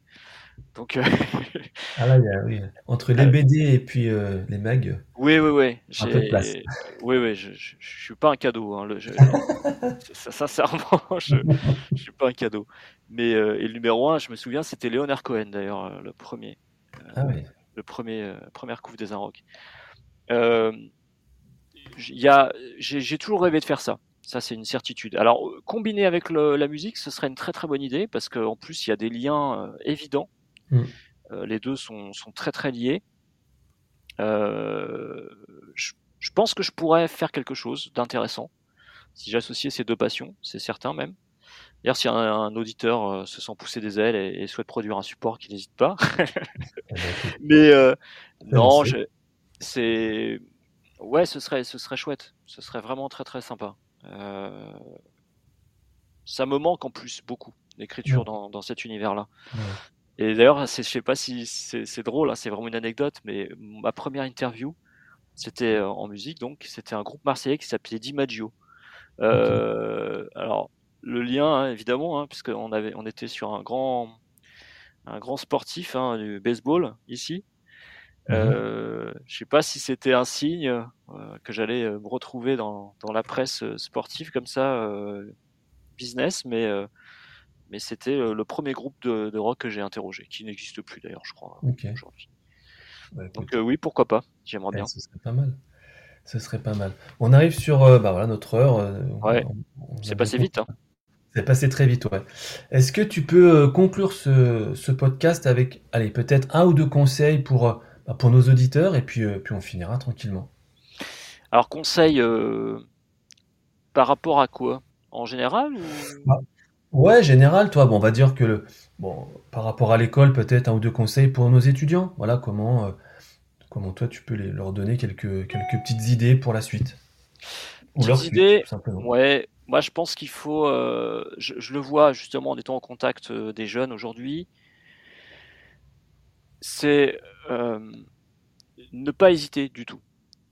Donc, euh, ah là, oui. entre les BD et puis euh, les mags, oui, oui, oui. Un peu de place. J'ai, oui, oui, je, je, je suis pas un cadeau. Hein, le, je, ça, sincèrement, je, je suis pas un cadeau. Mais euh, et le numéro 1, je me souviens, c'était Leonard Cohen d'ailleurs, euh, le premier. ah ouais. le premier euh, première couve des Inrocks. Euh, j'ai, toujours rêvé de faire ça. Ça, c'est une certitude. Alors, euh, combiné avec le- la musique, ce serait une très très bonne idée parce qu'en plus, il y a des liens euh, évidents. Mm. Euh, les deux sont, sont très très liés. Euh, je, je pense que je pourrais faire quelque chose d'intéressant si j'associais ces deux passions, c'est certain même. D'ailleurs, si un, un auditeur euh, se sent pousser des ailes et, et souhaite produire un support, qu'il n'hésite pas. Mais non, c'est ouais, ce serait ce serait chouette. Ce serait vraiment très très sympa. Ça me manque en plus beaucoup l'écriture Ouais. dans, dans cet univers-là. Ouais. Et d'ailleurs, je sais pas si c'est drôle, hein, c'est vraiment une anecdote, mais ma première interview, c'était euh, en musique, donc c'était un groupe marseillais qui s'appelait DiMaggio. Euh, Alors le lien, hein, évidemment, hein, puisqu'on avait, on était sur un grand, un grand sportif hein, du baseball ici. Mhm. Euh, je sais pas si c'était un signe euh, que j'allais euh, me retrouver dans, dans la presse sportive comme ça, business, mais mais c'était euh, le premier groupe de, de rock que j'ai interrogé, qui n'existe plus d'ailleurs, je crois, aujourd'hui. Bah, Donc euh, oui, pourquoi pas, j'aimerais eh, bien. ce serait pas mal. Ce serait pas mal. On arrive sur euh, bah voilà, notre heure. Ouais. C'est passé beaucoup- vite, hein. C'est passé très vite, ouais. Est-ce que tu peux conclure ce, ce podcast avec, allez, peut-être un ou deux conseils pour, bah, pour nos auditeurs et puis, puis on finira tranquillement? Alors conseil euh, par rapport à quoi? En général ou... Ouais, général, toi, bon, on va dire que le, bon, par rapport à l'école, peut-être un ou deux conseils pour nos étudiants. Voilà comment, euh, comment toi tu peux les, leur donner quelques, quelques petites idées pour la suite. Ou Petites leur suite, idées, tout simplement. Ouais, moi, je pense qu'il faut. Je, je, le vois justement en étant en contact des jeunes aujourd'hui. C'est ne pas hésiter du tout.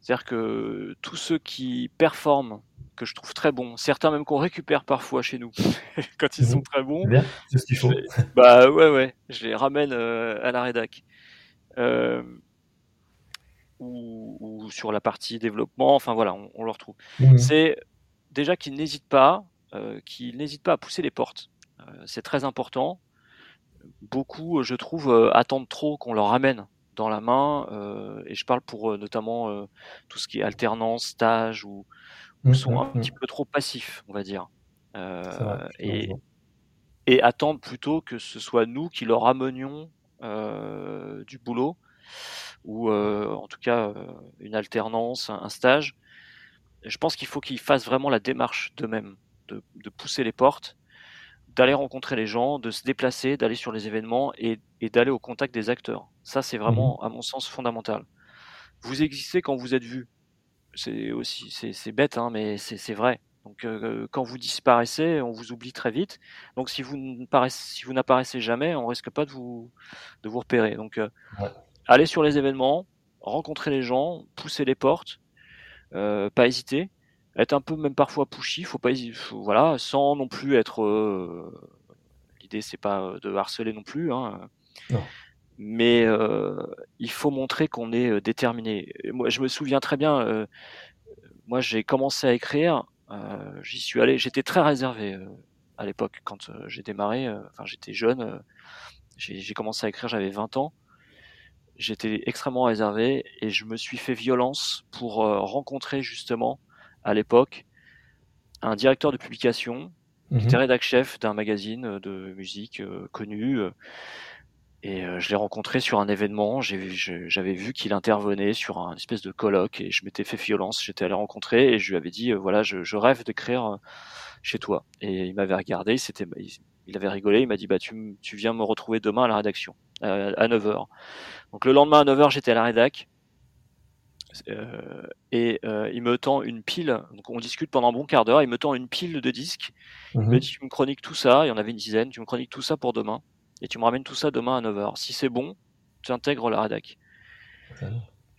C'est-à-dire que tous ceux qui performent, que je trouve très bons, certains même qu'on récupère parfois chez nous quand ils sont très bons, c'est ce qu'il faut. bah ouais ouais, je les ramène euh, à la rédac. Euh, ou, sur la partie développement, enfin voilà, on, on le retrouve. Mhm. C'est déjà qu'ils n'hésitent pas, euh, qu'ils n'hésitent pas à pousser les portes. c'est très important. Beaucoup, je trouve, attendent trop qu'on leur ramène dans la main, et je parle pour notamment tout ce qui est alternance, stage, ou, mmh, sont mmh, un mmh. petit peu trop passifs, on va dire. et, et attendre plutôt que ce soit nous qui leur amenions du boulot, ou en tout cas une alternance, un, stage. Je pense qu'il faut qu'ils fassent vraiment la démarche d'eux-mêmes, de, de pousser les portes d'aller rencontrer les gens, de se déplacer, d'aller sur les événements et, d'aller au contact des acteurs. Ça, c'est vraiment, mhm. à mon sens, fondamental. Vous existez quand vous êtes vu. C'est aussi, c'est bête, hein, mais c'est vrai. Donc, euh, quand vous disparaissez, on vous oublie très vite. Donc, si vous n'apparaissez jamais, on risque pas de vous, de vous repérer. Donc, euh, allez sur les événements, rencontrer les gens, pousser les portes, euh, pas hésiter être un peu même parfois pushy, faut pas voilà, sans non plus être euh, l'idée c'est pas de harceler non plus hein, Mais euh, il faut montrer qu'on est euh, déterminé. Moi, je me souviens très bien. moi, j'ai commencé à écrire. J'y suis allé. J'étais très réservé à l'époque quand j'ai démarré. Enfin, j'étais jeune. j'ai commencé à écrire. J'avais 20 ans. J'étais extrêmement réservé et je me suis fait violence pour rencontrer justement à l'époque un directeur de publication, qui était rédac chef d'un magazine euh, de musique euh, connu. Euh, et je l'ai rencontré sur un événement. J'avais vu qu'il intervenait sur un espèce de colloque et je m'étais fait violence. J'étais allé rencontrer et je lui avais dit voilà, je, je rêve d'écrire chez toi. Et il m'avait regardé, il, il avait rigolé. Il m'a dit bah tu, tu viens me retrouver demain à la rédaction à 9h. Donc le lendemain à 9h, j'étais à la rédac. Euh, et euh, il me tend une pile, donc on discute pendant un bon quart d'heure, il me tend une pile de disques, il me mhm. dit tu me chroniques tout ça, il y en avait une dizaine, tu me chroniques tout ça pour demain, et tu me ramènes tout ça demain à 9h. Si c'est bon, tu intègres la rédac.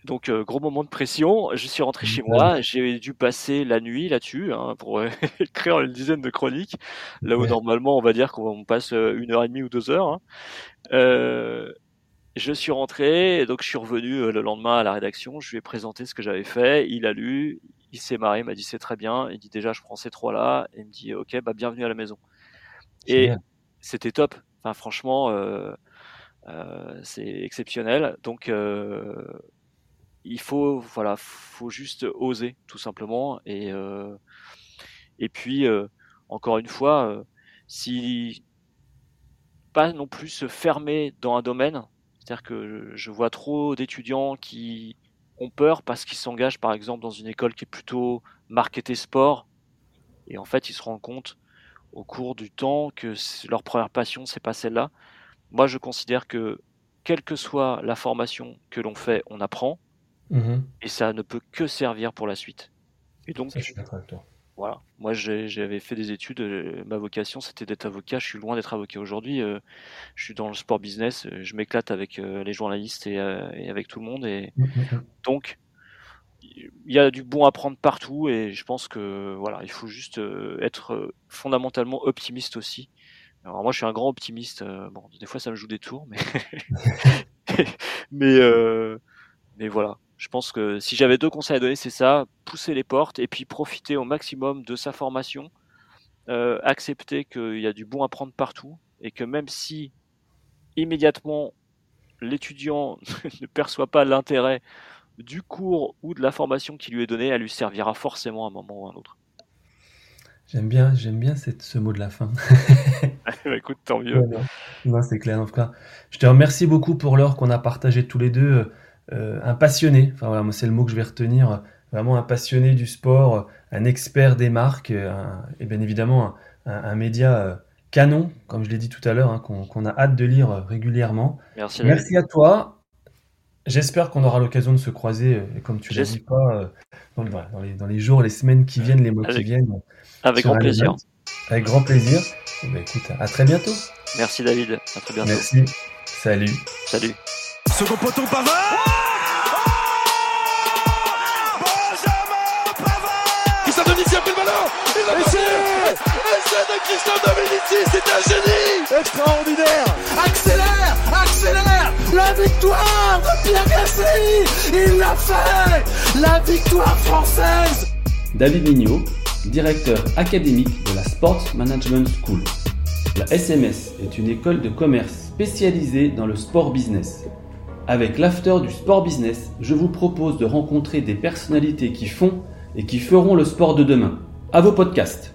Donc euh, gros moment de pression, je suis rentré chez moi, j'ai dû passer la nuit là-dessus hein, pour écrire une dizaine de chroniques, là où normalement on va dire qu'on passe une heure et demie ou deux heures. Hein. Euh, je suis rentré, et donc je suis revenu euh, le lendemain à la rédaction, je lui ai présenté ce que j'avais fait, il a lu, il s'est marré, il m'a dit c'est très bien, il dit déjà je prends ces trois-là, il me dit ok, bah bienvenue à la maison. Et c'était top, franchement, euh, euh, c'est exceptionnel, donc euh, il faut, voilà, faut juste oser tout simplement, et, et puis encore une fois, si pas non plus se fermer dans un domaine, c'est-à-dire que je vois trop d'étudiants qui ont peur parce qu'ils s'engagent par exemple dans une école qui est plutôt marketée sport. Et en fait ils se rendent compte au cours du temps que leur première passion c'est pas celle-là. Moi je considère que quelle que soit la formation que l'on fait, on apprend mmh et ça ne peut que servir pour la suite. Et donc, voilà. Moi, j'avais fait des études. Euh, ma vocation, c'était d'être avocat. Je suis loin d'être avocat aujourd'hui. Euh, je suis dans le sport business. Euh, je m'éclate avec les journalistes et, avec tout le monde. Et mmh, mmh, mmh. donc, il y a du bon à prendre partout. Et je pense que voilà, il faut juste être fondamentalement optimiste aussi. Alors moi, je suis un grand optimiste. bon, des fois, ça me joue des tours, mais mais voilà je pense que si j'avais deux conseils à donner, c'est ça pousser les portes et puis profiter au maximum de sa formation, euh, accepter qu'il y a du bon à prendre partout et que même si immédiatement l'étudiant ne perçoit pas l'intérêt du cours ou de la formation qui lui est donnée, elle lui servira forcément à un moment ou à un autre. J'aime bien, j'aime bien cette, ce mot de la fin. Bah, écoute, tant mieux. non, c'est clair. En tout cas, je te remercie beaucoup pour l'heure qu'on a partagé tous les deux. Euh, un passionné, enfin voilà, c'est le mot que je vais retenir, vraiment un passionné du sport, un expert des marques, et bien évidemment un, média euh, canon, comme je l'ai dit tout à l'heure, hein, qu'on a hâte de lire régulièrement. Merci. Merci à toi. J'espère qu'on aura l'occasion de se croiser, euh, et comme tu l'as dit, pas euh, dans, voilà, dans les, dans les jours, les semaines qui viennent, les mois qui viennent. Avec grand plaisir. Avec grand plaisir. Eh ben, écoute, à très bientôt. Merci David. À très bientôt. Merci. Salut. Salut. Second poteau Pavard Essai de Christian Dominici, c'est un génie Extraordinaire Accélère Accélère La victoire de Pierre Gasly Il l'a fait La victoire française David Mignot, directeur académique de la Sports Management School. La SMS est une école de commerce spécialisée dans le sport business. Avec l'after du sport business, je vous propose de rencontrer des personnalités qui font et qui feront le sport de demain. À vos podcasts.